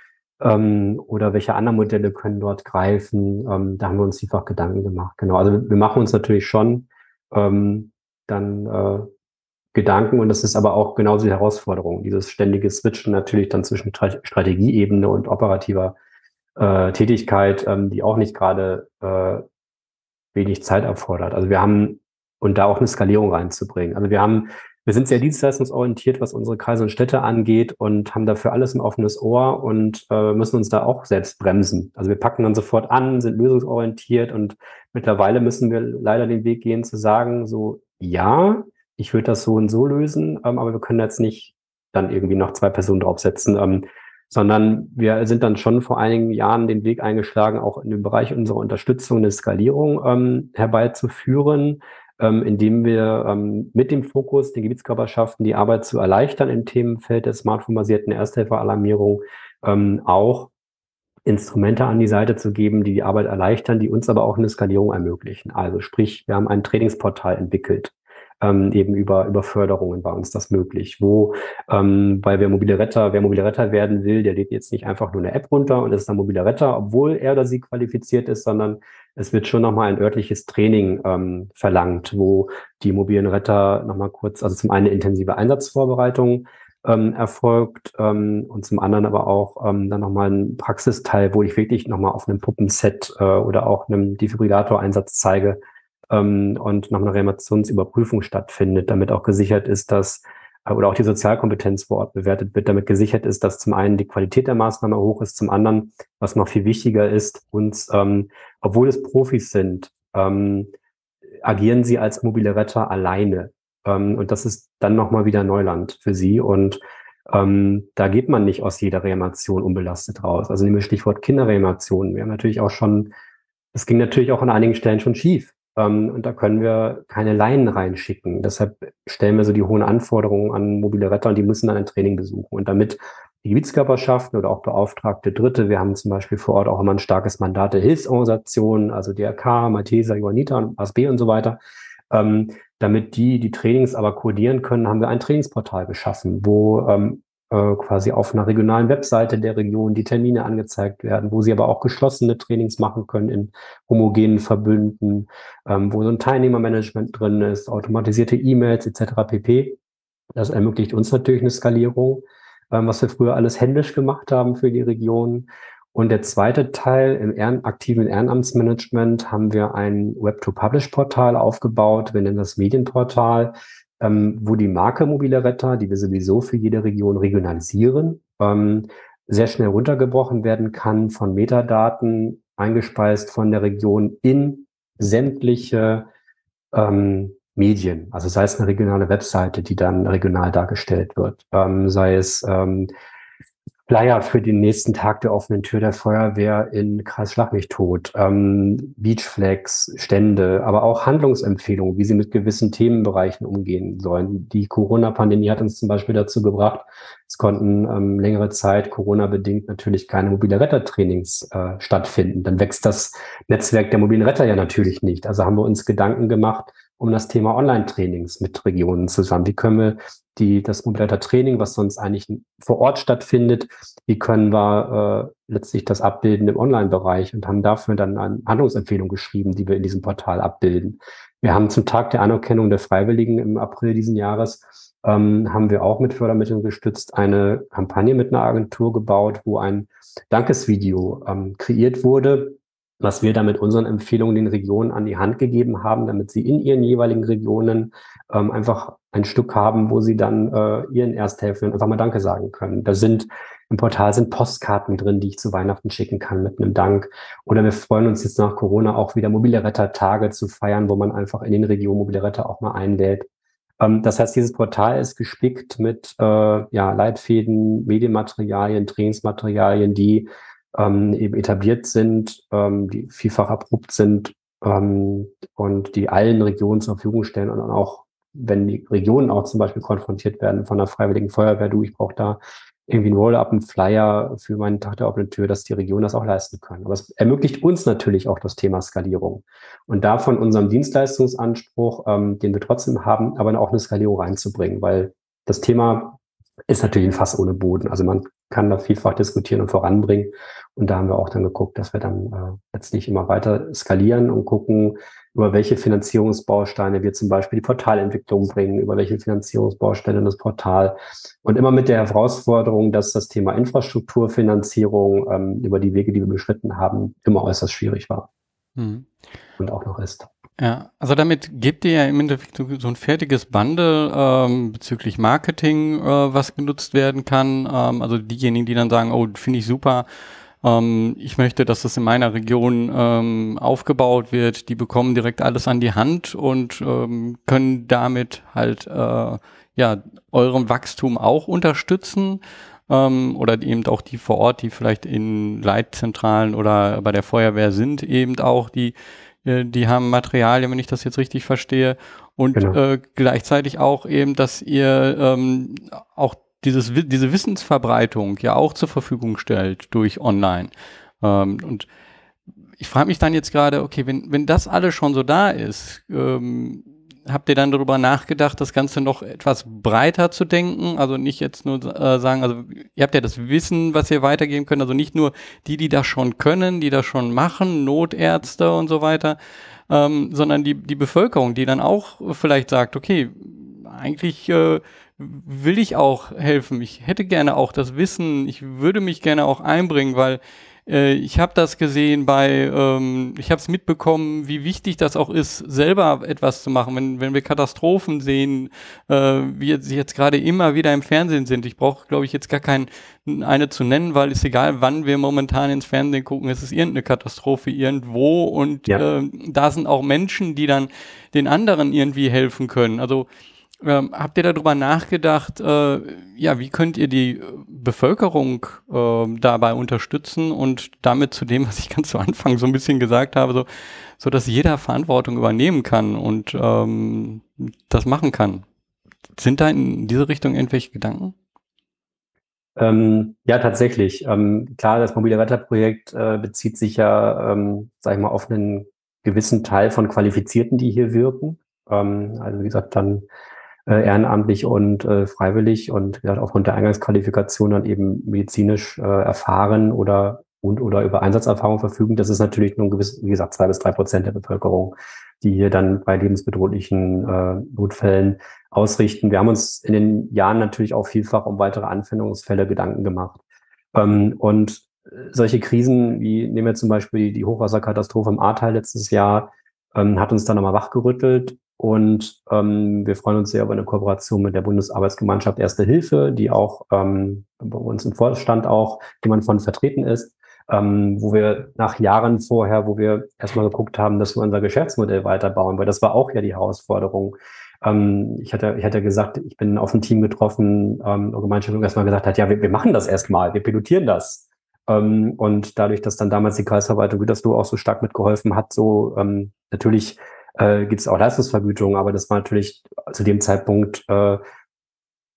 Ähm, oder welche anderen Modelle können dort greifen? Ähm, da haben wir uns vielfach Gedanken gemacht. Genau. Also wir machen uns natürlich schon ähm, dann äh, Gedanken und das ist aber auch genauso die Herausforderung, dieses ständige Switchen natürlich dann zwischen Strategieebene und operativer äh, Tätigkeit, ähm, die auch nicht gerade äh, wenig Zeit erfordert. Also wir haben und da auch eine Skalierung reinzubringen. Also wir haben, wir sind sehr dienstleistungsorientiert, was unsere Kreise und Städte angeht und haben dafür alles ein offenes Ohr und äh, müssen uns da auch selbst bremsen. Also wir packen dann sofort an, sind lösungsorientiert und mittlerweile müssen wir leider den Weg gehen zu sagen, so ja, ich würde das so und so lösen, ähm, aber wir können jetzt nicht dann irgendwie noch zwei Personen draufsetzen, ähm, sondern wir sind dann schon vor einigen Jahren den Weg eingeschlagen, auch in dem Bereich unserer Unterstützung eine Skalierung ähm, herbeizuführen, ähm, indem wir ähm, mit dem Fokus, den Gebietskörperschaften die Arbeit zu erleichtern im Themenfeld der smartphone-basierten Ersthelferalarmierung ähm, auch Instrumente an die Seite zu geben, die die Arbeit erleichtern, die uns aber auch eine Skalierung ermöglichen. Also sprich, wir haben ein Trainingsportal entwickelt, ähm, eben über, über Förderungen war uns das möglich, wo, ähm, weil wer mobile Retter, wer mobile Retter werden will, der lädt jetzt nicht einfach nur eine App runter und ist dann mobile Retter, obwohl er oder sie qualifiziert ist, sondern es wird schon nochmal ein örtliches Training ähm, verlangt, wo die mobilen Retter nochmal kurz, also zum einen intensive Einsatzvorbereitung ähm, erfolgt ähm, und zum anderen aber auch ähm, dann nochmal ein Praxisteil, wo ich wirklich nochmal auf einem Puppenset äh, oder auch einem Defibrillator-Einsatz zeige ähm, und noch eine Reanimationsüberprüfung stattfindet, damit auch gesichert ist, dass oder auch die Sozialkompetenz vor Ort bewertet wird, damit gesichert ist, dass zum einen die Qualität der Maßnahme hoch ist, zum anderen, was noch viel wichtiger ist, uns, ähm, obwohl es Profis sind, ähm, agieren sie als mobile Retter alleine. Ähm, und das ist dann nochmal wieder Neuland für sie. Und ähm, da geht man nicht aus jeder Reanimation unbelastet raus. Also nehmen wir Stichwort Kinderreanimation. Wir haben natürlich auch schon, es ging natürlich auch an einigen Stellen schon schief. Ähm, und da können wir keine Laien reinschicken. Deshalb stellen wir so die hohen Anforderungen an mobile Retter und die müssen dann ein Training besuchen. Und damit die Gebietskörperschaften oder auch beauftragte Dritte, wir haben zum Beispiel vor Ort auch immer ein starkes Mandat der Hilfsorganisationen, also DRK, Malteser, Johanniter, ASB und so weiter, ähm, damit die die Trainings aber koordinieren können, haben wir ein Trainingsportal geschaffen, wo ähm, äh, quasi auf einer regionalen Webseite der Region die Termine angezeigt werden, wo sie aber auch geschlossene Trainings machen können in homogenen Verbünden, ähm, wo so ein Teilnehmermanagement drin ist, automatisierte E-Mails etc. pp. Das ermöglicht uns natürlich eine Skalierung, ähm, was wir früher alles händisch gemacht haben für die Region. Und der zweite Teil im Ehren aktiven Ehrenamtsmanagement haben wir ein Web-to-Publish-Portal aufgebaut. Wir nennen das Medienportal, ähm, wo die Marke Mobile Retter, die wir sowieso für jede Region regionalisieren, ähm, sehr schnell runtergebrochen werden kann von Metadaten eingespeist von der Region in sämtliche ähm, Medien. Also sei es eine regionale Webseite, die dann regional dargestellt wird, ähm, sei es ähm, Flyer für den nächsten Tag der offenen Tür der Feuerwehr in Kreis Schlag mich tot, ähm, Beachflags, Stände, aber auch Handlungsempfehlungen, wie sie mit gewissen Themenbereichen umgehen sollen. Die Corona-Pandemie hat uns zum Beispiel dazu gebracht, es konnten ähm, längere Zeit Corona-bedingt natürlich keine mobile Rettertrainings äh, stattfinden. Dann wächst das Netzwerk der mobilen Retter ja natürlich nicht. Also haben wir uns Gedanken gemacht, um das Thema Online-Trainings mit Regionen zusammen. Wie können wir die, das Mobilitäter Training, was sonst eigentlich vor Ort stattfindet, wie können wir äh, letztlich das abbilden im Online-Bereich und haben dafür dann eine Handlungsempfehlung geschrieben, die wir in diesem Portal abbilden. Wir haben zum Tag der Anerkennung der Freiwilligen im April diesen Jahres ähm, haben wir auch mit Fördermitteln gestützt eine Kampagne mit einer Agentur gebaut, wo ein Dankesvideo ähm, kreiert wurde, was wir da mit unseren Empfehlungen den Regionen an die Hand gegeben haben, damit sie in ihren jeweiligen Regionen ähm, einfach ein Stück haben, wo sie dann äh, ihren Ersthelfern einfach mal Danke sagen können. Da sind im Portal sind Postkarten drin, die ich zu Weihnachten schicken kann mit einem Dank. Oder wir freuen uns jetzt nach Corona auch wieder mobile Rettertage zu feiern, wo man einfach in den Regionen mobile Retter auch mal einlädt. Ähm, das heißt, dieses Portal ist gespickt mit äh, ja, Leitfäden, Medienmaterialien, Trainingsmaterialien, die ähm, eben etabliert sind, ähm, die vielfach erprobt sind ähm, und die allen Regionen zur Verfügung stellen und dann auch, wenn die Regionen auch zum Beispiel konfrontiert werden von der Freiwilligen Feuerwehr, du, ich brauche da irgendwie ein Roll-up, ein Flyer für meinen Tag der offenen Tür, dass die Regionen das auch leisten können. Aber es ermöglicht uns natürlich auch das Thema Skalierung. Und da von unserem Dienstleistungsanspruch, ähm, den wir trotzdem haben, aber auch eine Skalierung reinzubringen, weil das Thema ist natürlich ein Fass ohne Boden. Also man kann da vielfach diskutieren und voranbringen. Und da haben wir auch dann geguckt, dass wir dann äh, letztlich immer weiter skalieren und gucken, über welche Finanzierungsbausteine wir zum Beispiel die Portalentwicklung bringen, über welche Finanzierungsbausteine das Portal. Und immer mit der Herausforderung, dass das Thema Infrastrukturfinanzierung ähm, über die Wege, die wir beschritten haben, immer äußerst schwierig war. Mhm. Und auch noch ist. Ja, also damit gebt ihr ja im Endeffekt so, so ein fertiges Bundle ähm, bezüglich Marketing, äh, was genutzt werden kann. Ähm, also diejenigen, die dann sagen, oh, finde ich super, ähm, ich möchte, dass das in meiner Region ähm, aufgebaut wird. Die bekommen direkt alles an die Hand und ähm, können damit halt äh, ja eurem Wachstum auch unterstützen ähm, oder eben auch die vor Ort, die vielleicht in Leitzentralen oder bei der Feuerwehr sind, eben auch die äh, die haben Materialien, wenn ich das jetzt richtig verstehe, und genau. äh, gleichzeitig auch eben, dass ihr ähm, auch dieses, diese Wissensverbreitung ja auch zur Verfügung stellt durch Online. Ähm, und ich frage mich dann jetzt gerade, okay, wenn, wenn das alles schon so da ist, ähm, habt ihr dann darüber nachgedacht, das Ganze noch etwas breiter zu denken? Also nicht jetzt nur äh, sagen, also ihr habt ja das Wissen, was ihr weitergeben könnt, also nicht nur die, die das schon können, die das schon machen, Notärzte und so weiter, ähm, sondern die, die Bevölkerung, die dann auch vielleicht sagt, okay, eigentlich äh, will ich auch helfen. Ich hätte gerne auch das Wissen. Ich würde mich gerne auch einbringen, weil äh, ich habe das gesehen bei, ähm, ich habe es mitbekommen, wie wichtig das auch ist, selber etwas zu machen. Wenn, wenn wir Katastrophen sehen, äh, wie sie jetzt gerade immer wieder im Fernsehen sind. Ich brauche, glaube ich, jetzt gar kein, eine zu nennen, weil es egal, wann wir momentan ins Fernsehen gucken, es ist irgendeine Katastrophe irgendwo und ja. äh, da sind auch Menschen, die dann den anderen irgendwie helfen können. Also ähm, habt ihr darüber nachgedacht, äh, ja, wie könnt ihr die Bevölkerung äh, dabei unterstützen und damit zu dem, was ich ganz zu Anfang so ein bisschen gesagt habe, so, so dass jeder Verantwortung übernehmen kann und ähm, das machen kann? Sind da in diese Richtung irgendwelche Gedanken? Ähm, ja, tatsächlich. Ähm, klar, das mobile Wetterprojekt äh, bezieht sich ja, ähm, sag ich mal, auf einen gewissen Teil von Qualifizierten, die hier wirken. Ähm, also wie gesagt, dann äh, ehrenamtlich und äh, freiwillig und gesagt, aufgrund der Eingangsqualifikation dann eben medizinisch äh, erfahren oder und oder über Einsatzerfahrung verfügen. Das ist natürlich nur ein gewiss, wie gesagt, zwei bis drei Prozent der Bevölkerung, die hier dann bei lebensbedrohlichen äh, Notfällen ausrichten. Wir haben uns in den Jahren natürlich auch vielfach um weitere Anwendungsfälle Gedanken gemacht. Ähm, und solche Krisen, wie nehmen wir zum Beispiel die Hochwasserkatastrophe im Ahrtal letztes Jahr, ähm, hat uns dann nochmal wachgerüttelt und ähm, wir freuen uns sehr über eine Kooperation mit der Bundesarbeitsgemeinschaft Erste Hilfe, die auch ähm, bei uns im Vorstand auch jemand von vertreten ist, ähm, wo wir nach Jahren vorher, wo wir erstmal geguckt haben, dass wir unser Geschäftsmodell weiterbauen, weil das war auch ja die Herausforderung. Ähm, ich hatte, ich hatte gesagt, ich bin auf ein Team getroffen, ähm, Gemeinschaft erstmal gesagt hat, ja, wir, wir machen das erstmal, wir pilotieren das. Ähm, und dadurch, dass dann damals die Kreisverwaltung Gütersloh auch so stark mitgeholfen hat, so ähm, natürlich äh, gibt es auch Leistungsvergütung, aber das war natürlich zu dem Zeitpunkt, äh,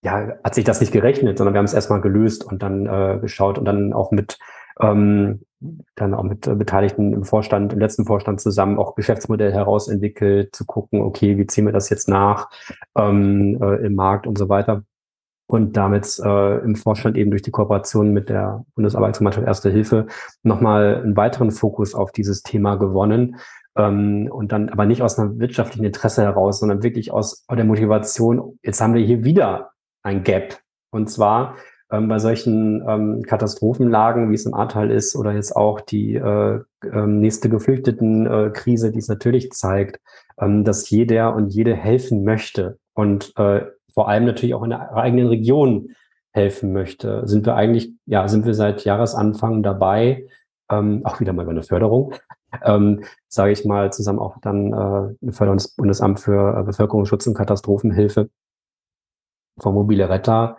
ja, hat sich das nicht gerechnet, sondern wir haben es erstmal gelöst und dann äh, geschaut und dann auch mit ähm, dann auch mit äh, Beteiligten im Vorstand, im letzten Vorstand zusammen auch Geschäftsmodell herausentwickelt, zu gucken, okay, wie ziehen wir das jetzt nach ähm, äh, im Markt und so weiter. Und damit äh, im Vorstand eben durch die Kooperation mit der Bundesarbeitsgemeinschaft Erste Hilfe nochmal einen weiteren Fokus auf dieses Thema gewonnen, ähm, und dann aber nicht aus einem wirtschaftlichen Interesse heraus, sondern wirklich aus der Motivation, jetzt haben wir hier wieder ein Gap. Und zwar ähm, bei solchen ähm, Katastrophenlagen, wie es im Ahrtal ist, oder jetzt auch die äh, äh, nächste Geflüchteten-Krise, äh, die es natürlich zeigt, ähm, dass jeder und jede helfen möchte und äh, vor allem natürlich auch in der eigenen Region helfen möchte, sind wir eigentlich, ja, sind wir seit Jahresanfang dabei, ähm, auch wieder mal über eine Förderung, ähm, sage ich mal, zusammen auch dann äh, ein Förderungs Bundesamt für äh, Bevölkerungsschutz und Katastrophenhilfe vom Mobile Retter,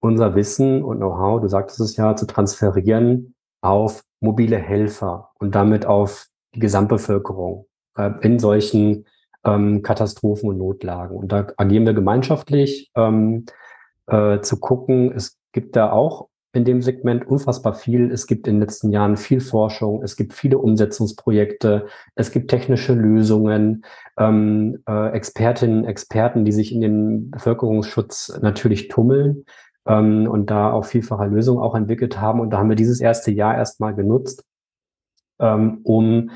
unser Wissen und Know-how, du sagtest es ja, zu transferieren auf mobile Helfer und damit auf die Gesamtbevölkerung äh, in solchen ähm, Katastrophen und Notlagen. Und da agieren wir gemeinschaftlich, ähm, äh, zu gucken, es gibt da auch in dem Segment unfassbar viel. Es gibt in den letzten Jahren viel Forschung, es gibt viele Umsetzungsprojekte, es gibt technische Lösungen, ähm, äh, Expertinnen, Experten, die sich in den Bevölkerungsschutz natürlich tummeln ähm, und da auch vielfache Lösungen auch entwickelt haben. Und da haben wir dieses erste Jahr erstmal genutzt, ähm, um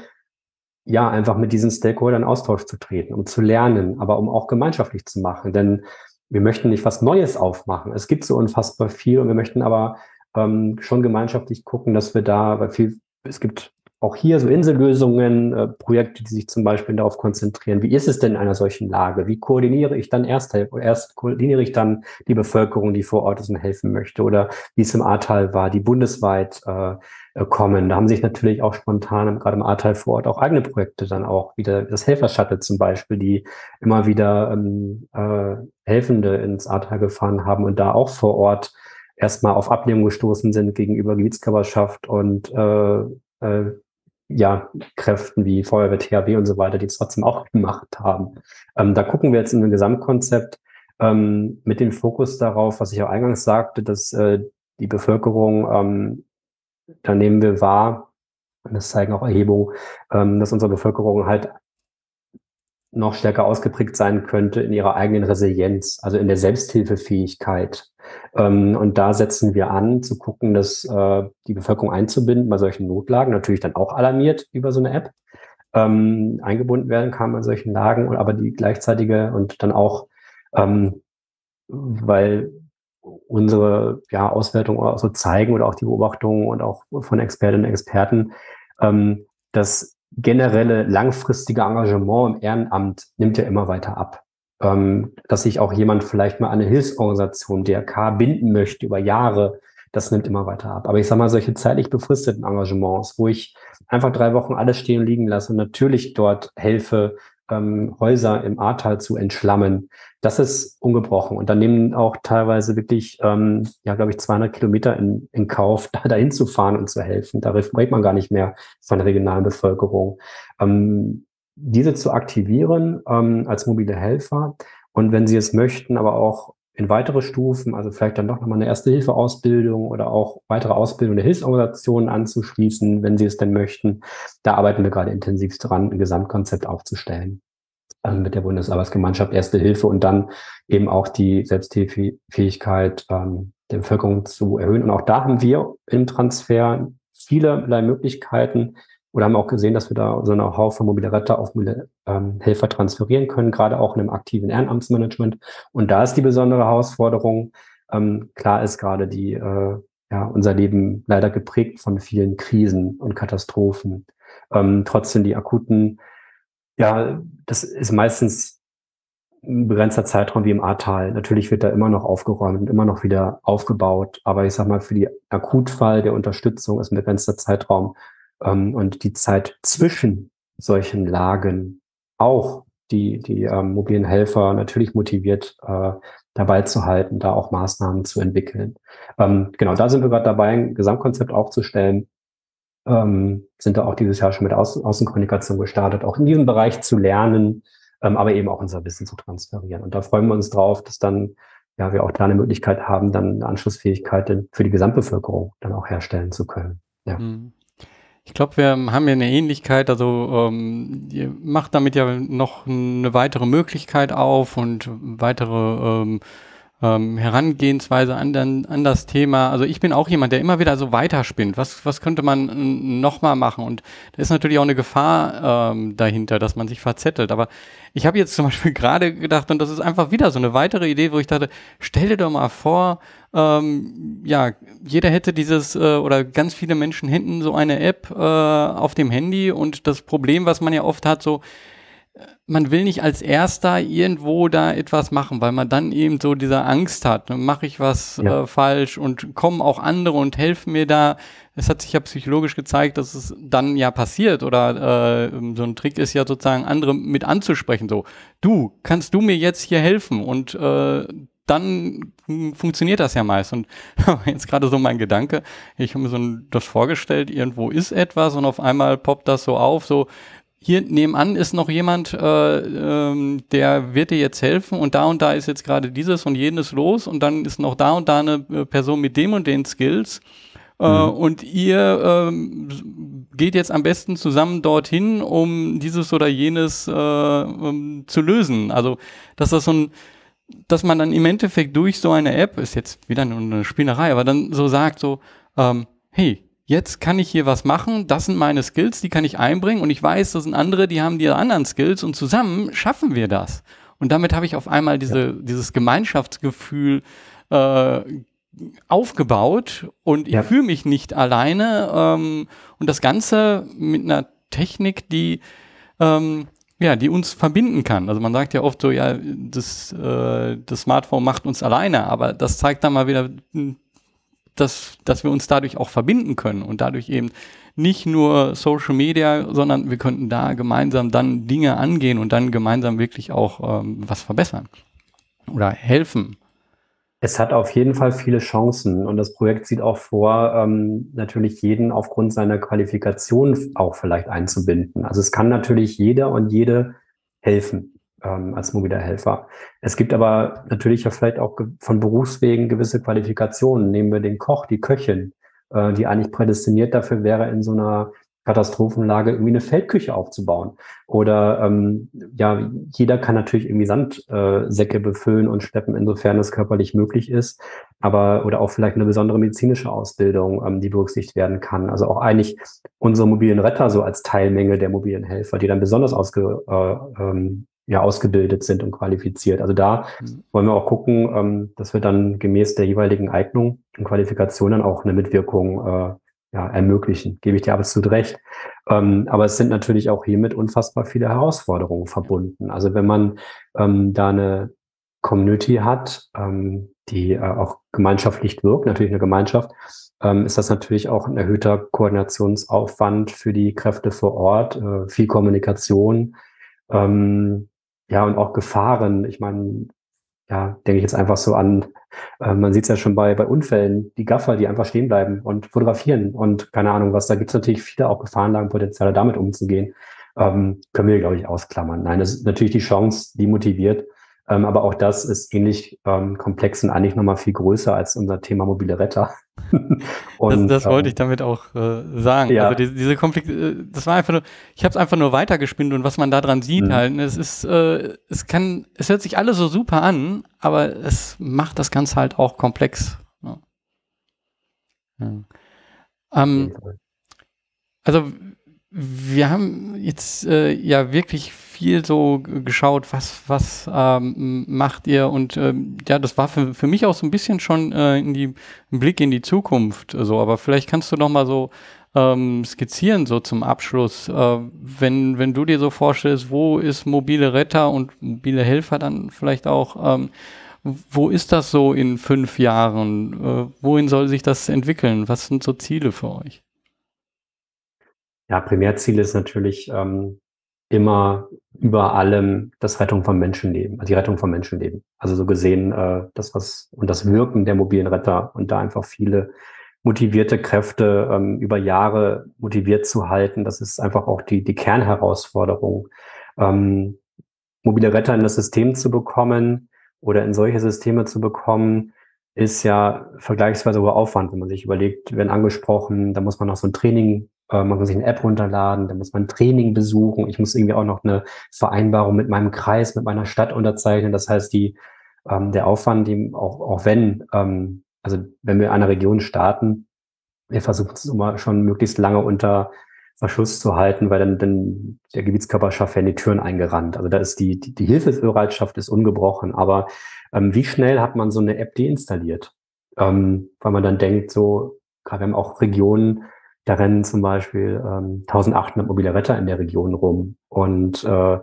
ja einfach mit diesen Stakeholdern Austausch zu treten, um zu lernen, aber um auch gemeinschaftlich zu machen. Denn wir möchten nicht was Neues aufmachen. Es gibt so unfassbar viel und wir möchten aber ähm, schon gemeinschaftlich gucken, dass wir da, weil viel, es gibt auch hier so Insellösungen, äh, Projekte, die sich zum Beispiel darauf konzentrieren, wie ist es denn in einer solchen Lage? Wie koordiniere ich dann erst, erst koordiniere ich dann die Bevölkerung, die vor Ort ist und helfen möchte? Oder wie es im Ahrtal war, die bundesweit äh, kommen. Da haben sich natürlich auch spontan, gerade im Ahrtal vor Ort, auch eigene Projekte dann auch wieder, das Helfer-Shuttle zum Beispiel, die immer wieder ähm, äh, Helfende ins Ahrtal gefahren haben und da auch vor Ort erstmal auf Ablehnung gestoßen sind gegenüber Gebietskörperschaft und äh, äh, ja, Kräften wie Feuerwehr, THW und so weiter, die es trotzdem auch gemacht haben. Ähm, da gucken wir jetzt in ein Gesamtkonzept ähm, mit dem Fokus darauf, was ich auch eingangs sagte, dass äh, die Bevölkerung ähm, da nehmen wir wahr, und das zeigen auch Erhebungen, ähm, dass unsere Bevölkerung halt noch stärker ausgeprägt sein könnte in ihrer eigenen Resilienz, also in der Selbsthilfefähigkeit. Ähm, und da setzen wir an, zu gucken, dass äh, die Bevölkerung einzubinden bei solchen Notlagen, natürlich dann auch alarmiert über so eine App, ähm, eingebunden werden kann bei solchen Lagen, aber die gleichzeitige und dann auch, ähm, weil unsere ja, Auswertung auch so zeigen oder auch die Beobachtungen und auch von Expertinnen und Experten, ähm, das generelle langfristige Engagement im Ehrenamt nimmt ja immer weiter ab. Ähm, dass sich auch jemand vielleicht mal eine Hilfsorganisation, DRK, binden möchte über Jahre, das nimmt immer weiter ab. Aber ich sage mal, solche zeitlich befristeten Engagements, wo ich einfach drei Wochen alles stehen und liegen lasse und natürlich dort helfe, ähm, Häuser im Ahrtal zu entschlammen. Das ist ungebrochen. Und dann nehmen auch teilweise wirklich, ähm, ja, glaube ich, 200 Kilometer in, in Kauf, da dahin zu fahren und zu helfen. Da spricht man gar nicht mehr von der regionalen Bevölkerung. Ähm, diese zu aktivieren ähm, als mobile Helfer und wenn Sie es möchten, aber auch in weitere Stufen, also vielleicht dann doch nochmal eine Erste-Hilfe-Ausbildung oder auch weitere Ausbildung der Hilfsorganisationen anzuschließen, wenn Sie es denn möchten. Da arbeiten wir gerade intensiv dran, ein Gesamtkonzept aufzustellen ähm, mit der Bundesarbeitsgemeinschaft Erste Hilfe und dann eben auch die Selbsthilfefähigkeit ähm, der Bevölkerung zu erhöhen. Und auch da haben wir im Transfer vielerlei Möglichkeiten, oder haben auch gesehen, dass wir da so eine Haufe mobile Retter auf mobile ähm, Helfer transferieren können, gerade auch in einem aktiven Ehrenamtsmanagement. Und da ist die besondere Herausforderung. Ähm, klar ist gerade die, äh, ja, unser Leben leider geprägt von vielen Krisen und Katastrophen. Ähm, trotzdem die akuten, ja, das ist meistens ein begrenzter Zeitraum wie im Ahrtal. Natürlich wird da immer noch aufgeräumt und immer noch wieder aufgebaut. Aber ich sag mal, für die Akutfall der Unterstützung ist ein begrenzter Zeitraum ähm, und die Zeit zwischen solchen Lagen auch die, die ähm, mobilen Helfer natürlich motiviert, äh, dabei zu halten, da auch Maßnahmen zu entwickeln. Ähm, genau, da sind wir gerade dabei, ein Gesamtkonzept aufzustellen. Ähm, sind da auch dieses Jahr schon mit Außen Außenkommunikation gestartet, auch in diesem Bereich zu lernen, ähm, aber eben auch unser Wissen zu transferieren. Und da freuen wir uns drauf, dass dann ja wir auch da eine Möglichkeit haben, dann eine Anschlussfähigkeit für die Gesamtbevölkerung dann auch herstellen zu können. Ja. Mhm. Ich glaube, wir haben ja eine Ähnlichkeit. Also ähm, ihr macht damit ja noch eine weitere Möglichkeit auf und weitere ähm, ähm, Herangehensweise an, an, das Thema. Also ich bin auch jemand, der immer wieder so weiterspinnt. Was, was könnte man nochmal machen? Und da ist natürlich auch eine Gefahr ähm, dahinter, dass man sich verzettelt. Aber ich habe jetzt zum Beispiel gerade gedacht, und das ist einfach wieder so eine weitere Idee, wo ich dachte, stell dir doch mal vor, ähm, ja, jeder hätte dieses äh, oder ganz viele Menschen hätten so eine App äh, auf dem Handy und das Problem, was man ja oft hat, so man will nicht als Erster irgendwo da etwas machen, weil man dann eben so diese Angst hat, ne? mache ich was ja. äh, falsch und kommen auch andere und helfen mir da. Es hat sich ja psychologisch gezeigt, dass es dann ja passiert oder äh, so ein Trick ist ja sozusagen andere mit anzusprechen, so du, kannst du mir jetzt hier helfen und äh, dann funktioniert das ja meist. Und jetzt gerade so mein Gedanke, ich habe mir so das vorgestellt, irgendwo ist etwas und auf einmal poppt das so auf, so hier nebenan ist noch jemand, äh, ähm, der wird dir jetzt helfen und da und da ist jetzt gerade dieses und jenes los und dann ist noch da und da eine äh, Person mit dem und den Skills. Äh, mhm. und ihr ähm, geht jetzt am besten zusammen dorthin, um dieses oder jenes äh, um, zu lösen. Also, dass das so ein, dass man dann im Endeffekt durch so eine App, ist jetzt wieder eine Spinnerei, aber dann so sagt so, ähm, hey, jetzt kann ich hier was machen, das sind meine Skills, die kann ich einbringen und ich weiß, das sind andere, die haben die anderen Skills und zusammen schaffen wir das. Und damit habe ich auf einmal diese, ja. dieses Gemeinschaftsgefühl äh, aufgebaut und ich ja. fühle mich nicht alleine. Ähm, und das Ganze mit einer Technik, die ähm, ja, die uns verbinden kann. Also man sagt ja oft so, ja, das, äh, das Smartphone macht uns alleine, aber das zeigt dann mal wieder, dass, dass wir uns dadurch auch verbinden können und dadurch eben nicht nur Social Media, sondern wir könnten da gemeinsam dann Dinge angehen und dann gemeinsam wirklich auch ähm, was verbessern oder helfen. Es hat auf jeden Fall viele Chancen und das Projekt sieht auch vor, ähm, natürlich jeden aufgrund seiner Qualifikation auch vielleicht einzubinden. Also es kann natürlich jeder und jede helfen ähm, als mobiler Helfer. Es gibt aber natürlich ja vielleicht auch von Berufswegen gewisse Qualifikationen. Nehmen wir den Koch, die Köchin, äh, die eigentlich prädestiniert dafür wäre, in so einer Katastrophenlage irgendwie eine Feldküche aufzubauen. Oder ähm, ja, jeder kann natürlich irgendwie Sandsäcke äh, befüllen und schleppen, insofern es körperlich möglich ist. Aber oder auch vielleicht eine besondere medizinische Ausbildung, ähm, die berücksichtigt werden kann. Also auch eigentlich unsere mobilen Retter so als Teilmenge der mobilen Helfer, die dann besonders ausge, äh, ähm, ja, ausgebildet sind und qualifiziert. Also da mhm. wollen wir auch gucken, ähm, dass wir dann gemäß der jeweiligen Eignung und Qualifikation dann auch eine Mitwirkung äh, ja, ermöglichen. Gebe ich dir absolut recht. Ähm, aber es sind natürlich auch hiermit unfassbar viele Herausforderungen verbunden. Also wenn man ähm, da eine Community hat, ähm, die äh, auch gemeinschaftlich wirkt, natürlich eine Gemeinschaft, ähm, ist das natürlich auch ein erhöhter Koordinationsaufwand für die Kräfte vor Ort, äh, viel Kommunikation, ähm, ja, und auch Gefahren. Ich meine, ja, denke ich jetzt einfach so an, äh, man sieht es ja schon bei, bei Unfällen, die Gaffer, die einfach stehen bleiben und fotografieren und keine Ahnung was, da gibt es natürlich viele auch Gefahrenlagenpotenziale, damit umzugehen. Ähm, können wir, glaube ich, ausklammern. Nein, das ist natürlich die Chance, die motiviert. Ähm, aber auch das ist ähnlich ähm, komplex und eigentlich nochmal viel größer als unser Thema mobile Retter. und, das, das wollte ähm, ich damit auch äh, sagen. Ja. Also die, diese Konflikte, äh, das war einfach nur, ich habe es einfach nur weitergespinnt und was man da dran sieht mhm. halt, ne, es ist, äh, es kann, es hört sich alles so super an, aber es macht das Ganze halt auch komplex. Ja. Ja. Ähm, also wir haben jetzt äh, ja wirklich viel so geschaut, was, was ähm, macht ihr? Und ähm, ja, das war für, für mich auch so ein bisschen schon äh, in die, ein Blick in die Zukunft. So, aber vielleicht kannst du noch mal so ähm, skizzieren, so zum Abschluss. Äh, wenn, wenn du dir so vorstellst, wo ist mobile Retter und mobile Helfer dann vielleicht auch, ähm, wo ist das so in fünf Jahren? Äh, wohin soll sich das entwickeln? Was sind so Ziele für euch? Ja, Primärziel ist natürlich ähm, immer über allem das Rettung von Menschenleben, also die Rettung von Menschenleben. Also so gesehen äh, das was und das Wirken der mobilen Retter und da einfach viele motivierte Kräfte ähm, über Jahre motiviert zu halten, das ist einfach auch die die Kernherausforderung, ähm, mobile Retter in das System zu bekommen oder in solche Systeme zu bekommen, ist ja vergleichsweise hoher Aufwand, wenn man sich überlegt, werden angesprochen, da muss man noch so ein Training man kann sich eine App runterladen, dann muss man ein Training besuchen. Ich muss irgendwie auch noch eine Vereinbarung mit meinem Kreis, mit meiner Stadt unterzeichnen. Das heißt, die, ähm, der Aufwand, die auch, auch wenn, ähm, also wenn wir in einer Region starten, wir versuchen es immer schon möglichst lange unter Verschluss zu halten, weil dann, dann der Gebietskörperschaft werden die Türen eingerannt. Also da ist die, die, die Hilfsbereitschaft ist ungebrochen. Aber ähm, wie schnell hat man so eine App deinstalliert? Ähm, weil man dann denkt, so, wir haben auch Regionen, da rennen zum Beispiel ähm, 1800 mobile Retter in der Region rum. Und äh,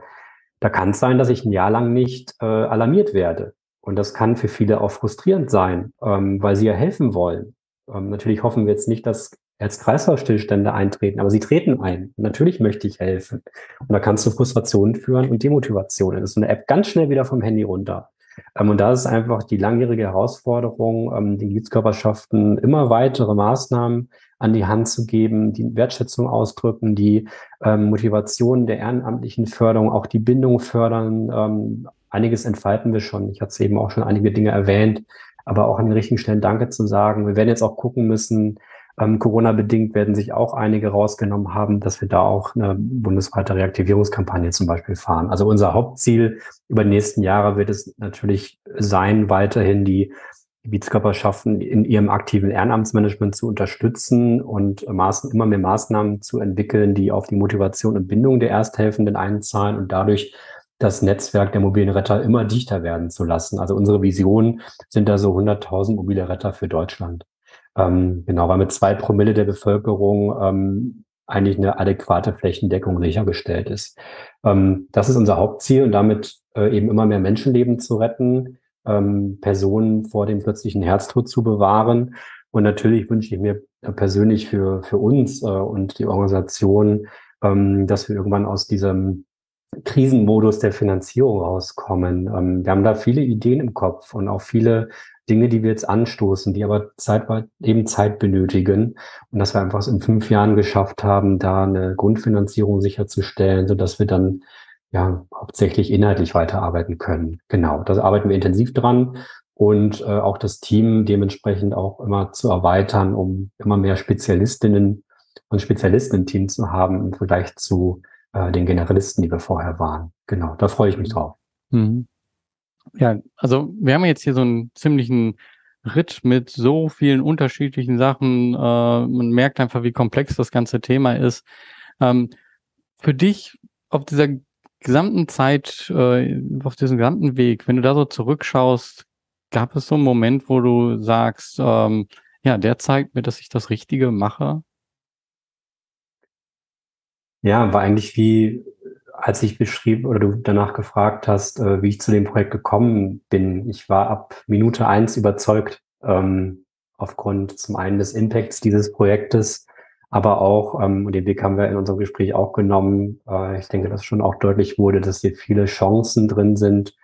da kann es sein, dass ich ein Jahr lang nicht äh, alarmiert werde. Und das kann für viele auch frustrierend sein, ähm, weil sie ja helfen wollen. Ähm, natürlich hoffen wir jetzt nicht, dass Herz-Kreislauf-Stillstände eintreten, aber sie treten ein. Und natürlich möchte ich helfen. Und da kannst du Frustrationen führen und Demotivationen. Das ist eine App ganz schnell wieder vom Handy runter. Ähm, und da ist einfach die langjährige Herausforderung, ähm, den Gebietskörperschaften immer weitere Maßnahmen an die Hand zu geben, die Wertschätzung ausdrücken, die ähm, Motivation der ehrenamtlichen Förderung, auch die Bindung fördern. Ähm, einiges entfalten wir schon. Ich hatte eben auch schon einige Dinge erwähnt, aber auch an den richtigen Stellen Danke zu sagen. Wir werden jetzt auch gucken müssen, ähm, Corona-bedingt werden sich auch einige rausgenommen haben, dass wir da auch eine bundesweite Reaktivierungskampagne zum Beispiel fahren. Also unser Hauptziel über die nächsten Jahre wird es natürlich sein, weiterhin die Gebietskörperschaften in ihrem aktiven Ehrenamtsmanagement zu unterstützen und Maßen, immer mehr Maßnahmen zu entwickeln, die auf die Motivation und Bindung der Ersthelfenden einzahlen und dadurch das Netzwerk der mobilen Retter immer dichter werden zu lassen. Also unsere Vision sind da so 100.000 mobile Retter für Deutschland. Ähm, genau, weil mit zwei Promille der Bevölkerung ähm, eigentlich eine adäquate Flächendeckung sichergestellt ist. Ähm, das ist unser Hauptziel und damit äh, eben immer mehr Menschenleben zu retten, ähm, Personen vor dem plötzlichen Herztod zu bewahren. Und natürlich wünsche ich mir persönlich für, für uns äh, und die Organisation, ähm, dass wir irgendwann aus diesem Krisenmodus der Finanzierung rauskommen. Ähm, wir haben da viele Ideen im Kopf und auch viele Dinge, die wir jetzt anstoßen, die aber zeitweit eben Zeit benötigen. Und dass wir einfach in fünf Jahren geschafft haben, da eine Grundfinanzierung sicherzustellen, so dass wir dann ja hauptsächlich inhaltlich weiterarbeiten können. Genau, da arbeiten wir intensiv dran und äh, auch das Team dementsprechend auch immer zu erweitern, um immer mehr Spezialistinnen und Spezialisten im Team zu haben im Vergleich zu äh, den Generalisten, die wir vorher waren. Genau, da freue ich mich drauf. Mhm. Ja, also wir haben jetzt hier so einen ziemlichen Ritt mit so vielen unterschiedlichen Sachen. Äh, man merkt einfach, wie komplex das ganze Thema ist. Ähm, für dich auf dieser gesamten Zeit, äh, auf diesem gesamten Weg, wenn du da so zurückschaust, gab es so einen Moment, wo du sagst, ähm, ja, der zeigt mir, dass ich das Richtige mache? Ja, war eigentlich wie als ich beschrieben oder du danach gefragt hast, äh, wie ich zu dem Projekt gekommen bin, ich war ab Minute eins überzeugt, ähm, aufgrund zum einen des Impacts dieses Projektes, aber auch, ähm, und den Weg haben wir in unserem Gespräch auch genommen, äh, ich denke, dass schon auch deutlich wurde, dass hier viele Chancen drin sind,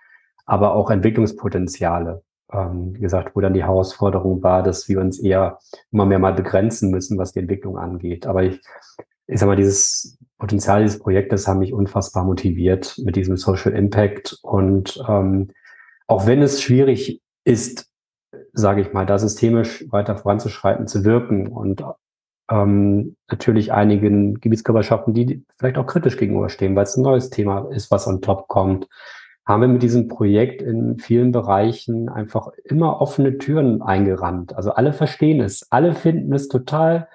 aber auch Entwicklungspotenziale. Ähm, wie gesagt, wo dann die Herausforderung war, dass wir uns eher immer mehr mal begrenzen müssen, was die Entwicklung angeht. Aber ich, ich sag mal, dieses Potenzial dieses Projektes haben mich unfassbar motiviert mit diesem Social Impact. Und ähm, auch wenn es schwierig ist, sage ich mal, da systemisch weiter voranzuschreiten, zu wirken und ähm, natürlich einigen Gebietskörperschaften, die vielleicht auch kritisch gegenüberstehen, weil es ein neues Thema ist, was on top kommt, haben wir mit diesem Projekt in vielen Bereichen einfach immer offene Türen eingerannt. Also alle verstehen es, alle finden es total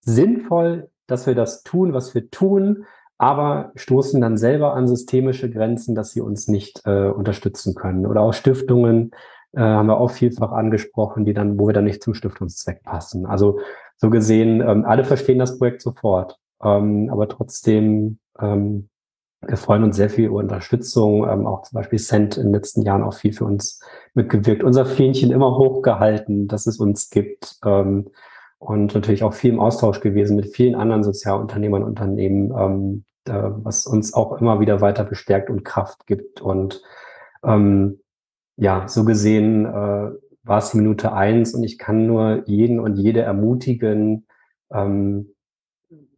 sinnvoll, dass wir das tun, was wir tun, aber stoßen dann selber an systemische Grenzen, dass sie uns nicht äh, unterstützen können. Oder auch Stiftungen äh, haben wir auch vielfach angesprochen, die dann, wo wir dann nicht zum Stiftungszweck passen. Also so gesehen, ähm, alle verstehen das Projekt sofort, ähm, aber trotzdem ähm, wir freuen uns sehr viel über Unterstützung, ähm, auch zum Beispiel Cent in den letzten Jahren auch viel für uns mitgewirkt. Unser Fähnchen immer hochgehalten, dass es uns gibt. Ähm, und natürlich auch viel im Austausch gewesen mit vielen anderen Sozialunternehmern, Unternehmen, ähm, äh, was uns auch immer wieder weiter bestärkt und Kraft gibt. Und ähm, ja, so gesehen äh, war es Minute eins und ich kann nur jeden und jede ermutigen, ähm,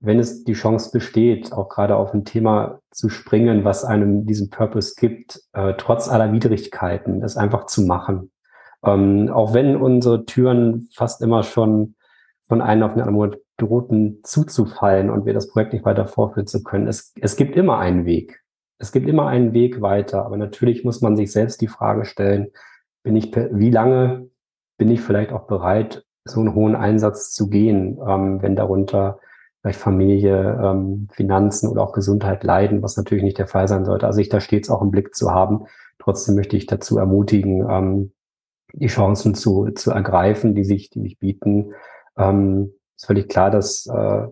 wenn es die Chance besteht, auch gerade auf ein Thema zu springen, was einem diesen Purpose gibt, äh, trotz aller Widrigkeiten, es einfach zu machen. Ähm, auch wenn unsere Türen fast immer schon von einem auf den anderen drohten zuzufallen und wir das Projekt nicht weiter vorführen zu können. Es, es gibt immer einen Weg. Es gibt immer einen Weg weiter. Aber natürlich muss man sich selbst die Frage stellen, bin ich, wie lange bin ich vielleicht auch bereit, so einen hohen Einsatz zu gehen, ähm, wenn darunter vielleicht Familie, ähm, Finanzen oder auch Gesundheit leiden, was natürlich nicht der Fall sein sollte. Also ich da stets auch im Blick zu haben. Trotzdem möchte ich dazu ermutigen, ähm, die Chancen zu, zu ergreifen, die sich, die sich bieten ähm, ist völlig klar, dass äh,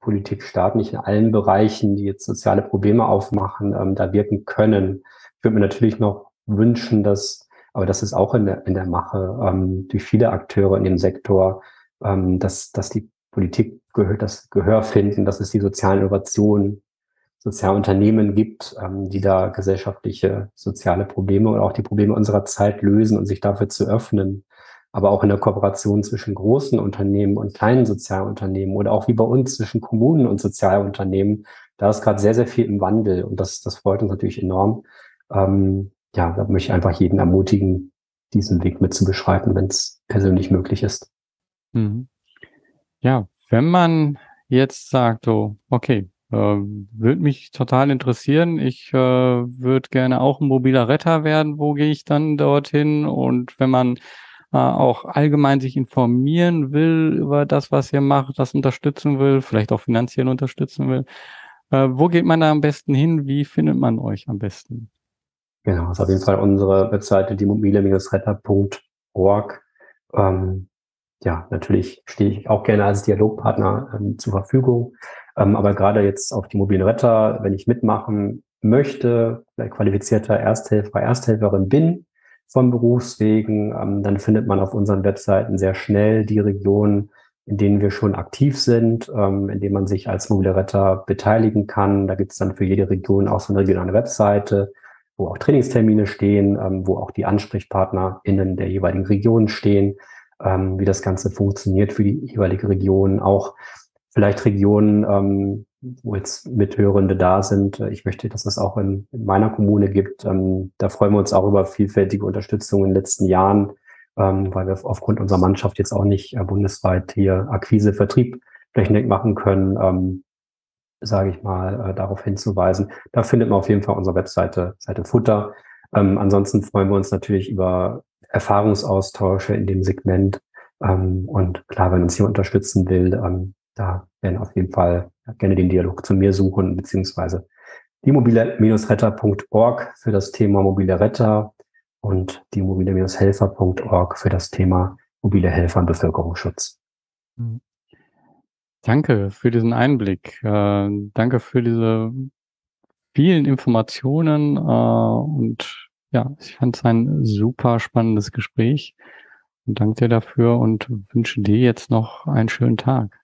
Politik, Staat nicht in allen Bereichen, die jetzt soziale Probleme aufmachen, ähm, da wirken können. Ich würde mir natürlich noch wünschen, dass, aber das ist auch in der, in der Mache, ähm, durch viele Akteure in dem Sektor, ähm, dass, dass die Politik gehört, das Gehör finden, dass es die sozialen Innovationen, Sozialunternehmen gibt, ähm, die da gesellschaftliche, soziale Probleme oder auch die Probleme unserer Zeit lösen und sich dafür zu öffnen aber auch in der Kooperation zwischen großen Unternehmen und kleinen Sozialunternehmen oder auch wie bei uns zwischen Kommunen und Sozialunternehmen. Da ist gerade sehr, sehr viel im Wandel und das, das freut uns natürlich enorm. Ähm, ja, da möchte ich einfach jeden ermutigen, diesen Weg mit zu beschreiten, wenn es persönlich möglich ist. Mhm. Ja, wenn man jetzt sagt, oh, okay, äh, würde mich total interessieren. Ich äh, würde gerne auch ein mobiler Retter werden. Wo gehe ich dann dorthin? Und wenn man äh, auch allgemein sich informieren will über das, was ihr macht, das unterstützen will, vielleicht auch finanziell unterstützen will. Äh, wo geht man da am besten hin? Wie findet man euch am besten? Genau, ist auf jeden Fall unsere Webseite, die mobile-retter.org. Ähm, ja, natürlich stehe ich auch gerne als Dialogpartner ähm, zur Verfügung. Ähm, aber gerade jetzt auf die mobilen Retter, wenn ich mitmachen möchte, vielleicht qualifizierter Ersthelfer, Ersthelferin bin von Berufswegen, ähm, dann findet man auf unseren Webseiten sehr schnell die Regionen, in denen wir schon aktiv sind, ähm, in denen man sich als mobile Retter beteiligen kann. Da gibt es dann für jede Region auch so eine regionale Webseite wo auch Trainingstermine stehen, ähm, wo auch die AnsprechpartnerInnen der jeweiligen Region stehen, ähm, wie das Ganze funktioniert für die jeweilige Region, auch vielleicht Regionen, ähm, wo jetzt Mithörende da sind. Ich möchte, dass es auch in, in meiner Kommune gibt. Ähm, da freuen wir uns auch über vielfältige Unterstützung in den letzten Jahren, ähm, weil wir aufgrund unserer Mannschaft jetzt auch nicht äh, bundesweit hier Akquise, Vertrieb flächendeckend machen können. Ähm, sage ich mal, äh, darauf hinzuweisen. Da findet man auf jeden Fall unsere Webseite, Seite Futter. Ähm, ansonsten freuen wir uns natürlich über Erfahrungsaustausche in dem Segment. Ähm, und klar, wenn uns hier unterstützen will, ähm, da werden auf jeden Fall gerne den Dialog zu mir suchen, beziehungsweise die mobile-retter.org für das Thema mobile Retter und die mobile-helfer.org für das Thema mobile Helfer und Bevölkerungsschutz. Danke für diesen Einblick. Äh, danke für diese vielen Informationen äh, und ja, ich fand es ein super spannendes Gespräch und danke dir dafür und wünsche dir jetzt noch einen schönen Tag.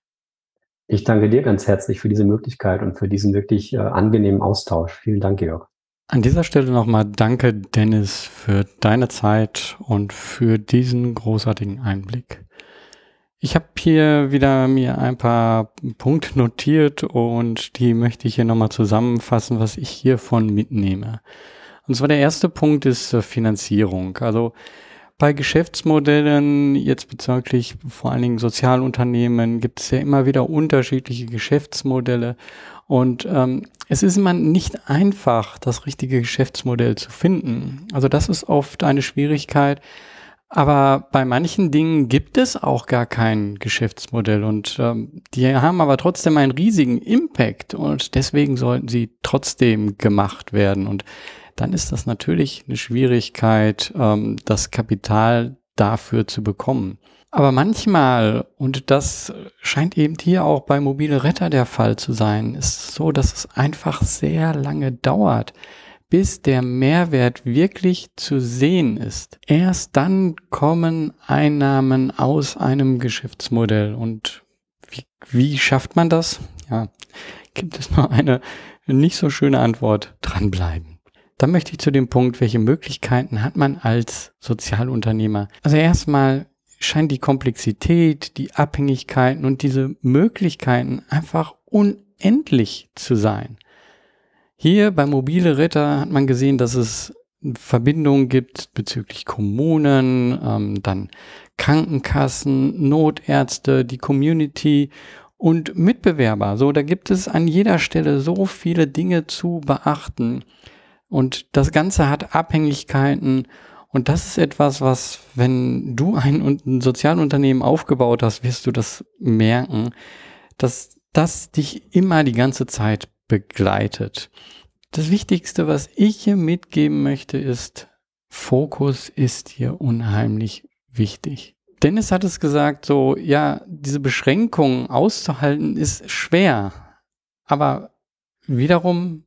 Ich danke dir ganz herzlich für diese Möglichkeit und für diesen wirklich äh, angenehmen Austausch. Vielen Dank, Georg. An dieser Stelle nochmal danke, Dennis, für deine Zeit und für diesen großartigen Einblick. Ich habe hier wieder mir ein paar Punkte notiert und die möchte ich hier nochmal zusammenfassen, was ich hiervon mitnehme. Und zwar der erste Punkt ist äh, Finanzierung. Also bei Geschäftsmodellen, jetzt bezüglich vor allen Dingen Sozialunternehmen, gibt es ja immer wieder unterschiedliche Geschäftsmodelle. Und ähm, es ist immer nicht einfach, das richtige Geschäftsmodell zu finden. Also das ist oft eine Schwierigkeit, aber bei manchen Dingen gibt es auch gar kein Geschäftsmodell und ähm, die haben aber trotzdem einen riesigen Impact und deswegen sollten sie trotzdem gemacht werden. Und dann ist das natürlich eine Schwierigkeit, ähm, das Kapital dafür zu bekommen. Aber manchmal, und das scheint eben hier auch bei Mobile Retter der Fall zu sein, ist so, dass es einfach sehr lange dauert, bis der Mehrwert wirklich zu sehen ist. Erst dann kommen Einnahmen aus einem Geschäftsmodell. Und wie, wie schafft man das? Ja, gibt es nur eine nicht so schöne Antwort. Dranbleiben. Dann möchte ich zu dem Punkt, welche Möglichkeiten hat man als Sozialunternehmer? Also erstmal scheint die Komplexität, die Abhängigkeiten und diese Möglichkeiten einfach unendlich zu sein. Hier bei Mobile Ritter hat man gesehen, dass es Verbindungen gibt bezüglich Kommunen, ähm, dann Krankenkassen, Notärzte, die Community und Mitbewerber. So, da gibt es an jeder Stelle so viele Dinge zu beachten. Und das Ganze hat Abhängigkeiten. Und das ist etwas, was, wenn du ein, ein Sozialunternehmen aufgebaut hast, wirst du das merken, dass das dich immer die ganze Zeit begleitet. Das Wichtigste, was ich hier mitgeben möchte, ist, Fokus ist hier unheimlich wichtig. Dennis hat es gesagt, so, ja, diese Beschränkungen auszuhalten ist schwer. Aber wiederum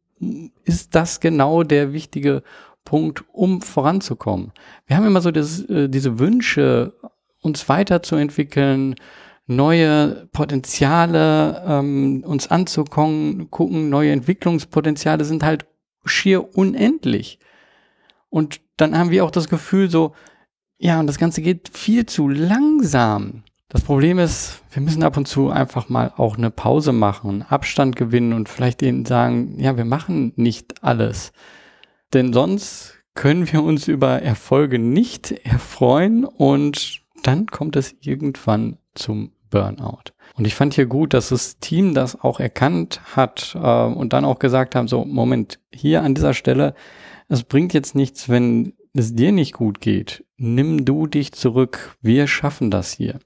ist das genau der wichtige Punkt, um voranzukommen. Wir haben immer so das, äh, diese Wünsche, uns weiterzuentwickeln, neue Potenziale ähm, uns anzugucken, gucken, neue Entwicklungspotenziale sind halt schier unendlich. Und dann haben wir auch das Gefühl so, ja, und das Ganze geht viel zu langsam. Das Problem ist, wir müssen ab und zu einfach mal auch eine Pause machen, Abstand gewinnen und vielleicht denen sagen, ja, wir machen nicht alles. Denn sonst können wir uns über Erfolge nicht erfreuen und dann kommt es irgendwann zum Burnout. Und ich fand hier gut, dass das Team das auch erkannt hat äh, und dann auch gesagt haben, so, Moment, hier an dieser Stelle, es bringt jetzt nichts, wenn es dir nicht gut geht. Nimm du dich zurück. Wir schaffen das hier.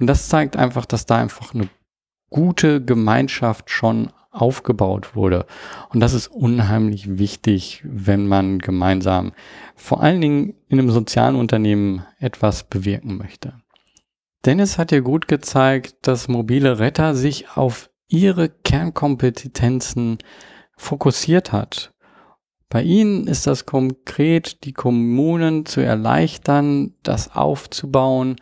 Und das zeigt einfach, dass da einfach eine gute Gemeinschaft schon aufgebaut wurde. Und das ist unheimlich wichtig, wenn man gemeinsam vor allen Dingen in einem sozialen Unternehmen etwas bewirken möchte. Dennis hat dir gut gezeigt, dass mobile Retter sich auf ihre Kernkompetenzen fokussiert hat. Bei ihnen ist das konkret, die Kommunen zu erleichtern, das aufzubauen,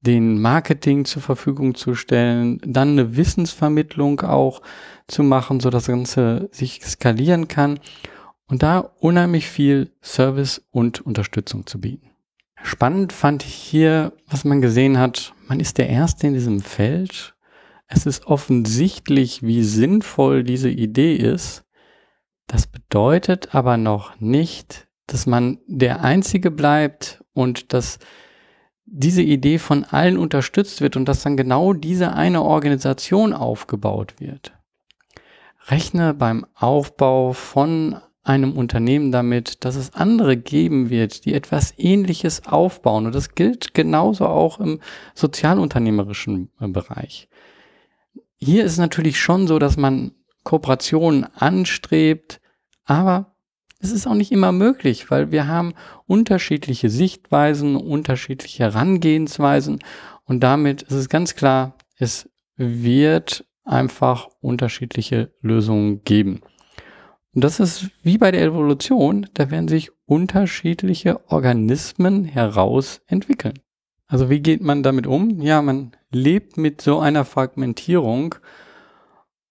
den Marketing zur Verfügung zu stellen, dann eine Wissensvermittlung auch zu machen, so das Ganze sich skalieren kann und da unheimlich viel Service und Unterstützung zu bieten. Spannend fand ich hier, was man gesehen hat, man ist der Erste in diesem Feld. Es ist offensichtlich, wie sinnvoll diese Idee ist. Das bedeutet aber noch nicht, dass man der Einzige bleibt und dass diese Idee von allen unterstützt wird und dass dann genau diese eine Organisation aufgebaut wird. Rechne beim Aufbau von einem Unternehmen damit, dass es andere geben wird, die etwas Ähnliches aufbauen. Und das gilt genauso auch im sozialunternehmerischen äh, Bereich. Hier ist natürlich schon so, dass man Kooperationen anstrebt, aber es ist auch nicht immer möglich, weil wir haben unterschiedliche Sichtweisen, unterschiedliche Herangehensweisen und damit ist es ganz klar, es wird einfach unterschiedliche Lösungen geben. Und das ist wie bei der Evolution, da werden sich unterschiedliche Organismen heraus entwickeln. Also wie geht man damit um? Ja, man lebt mit so einer Fragmentierung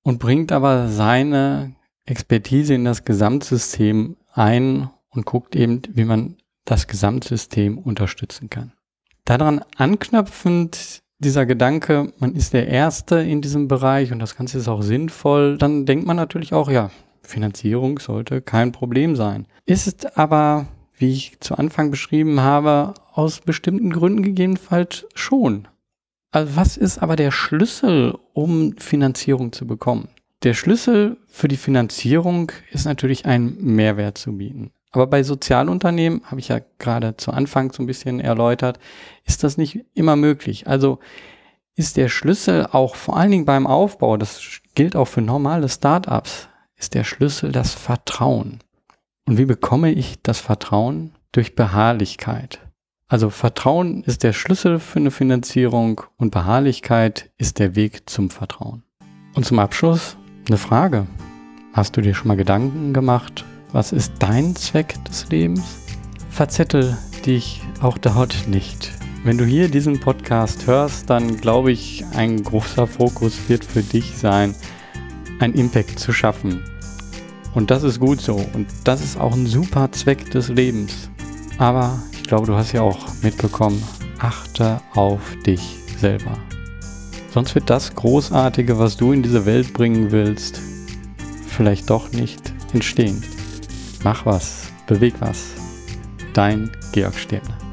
und bringt aber seine Expertise in das Gesamtsystem ein und guckt eben, wie man das Gesamtsystem unterstützen kann. Daran anknüpfend dieser Gedanke, man ist der Erste in diesem Bereich und das Ganze ist auch sinnvoll, dann denkt man natürlich auch, ja, Finanzierung sollte kein Problem sein. Ist aber, wie ich zu Anfang beschrieben habe, aus bestimmten Gründen gegebenenfalls schon. Also was ist aber der Schlüssel, um Finanzierung zu bekommen? Der Schlüssel für die Finanzierung ist natürlich ein Mehrwert zu bieten. Aber bei Sozialunternehmen, habe ich ja gerade zu Anfang so ein bisschen erläutert, ist das nicht immer möglich. Also ist der Schlüssel auch vor allen Dingen beim Aufbau, das gilt auch für normale Startups, ist der Schlüssel das Vertrauen. Und wie bekomme ich das Vertrauen? Durch Beharrlichkeit. Also Vertrauen ist der Schlüssel für eine Finanzierung und Beharrlichkeit ist der Weg zum Vertrauen. Und zum Abschluss eine Frage. Hast du dir schon mal Gedanken gemacht, was ist dein Zweck des Lebens? Verzettel dich auch dort nicht. Wenn du hier diesen Podcast hörst, dann glaube ich, ein großer Fokus wird für dich sein, ein Impact zu schaffen. Und das ist gut so. Und das ist auch ein super Zweck des Lebens. Aber ich glaube, du hast ja auch mitbekommen, achte auf dich selber. Sonst wird das Großartige, was du in diese Welt bringen willst, vielleicht doch nicht entstehen. Mach was, beweg was. Dein Georg Stirner.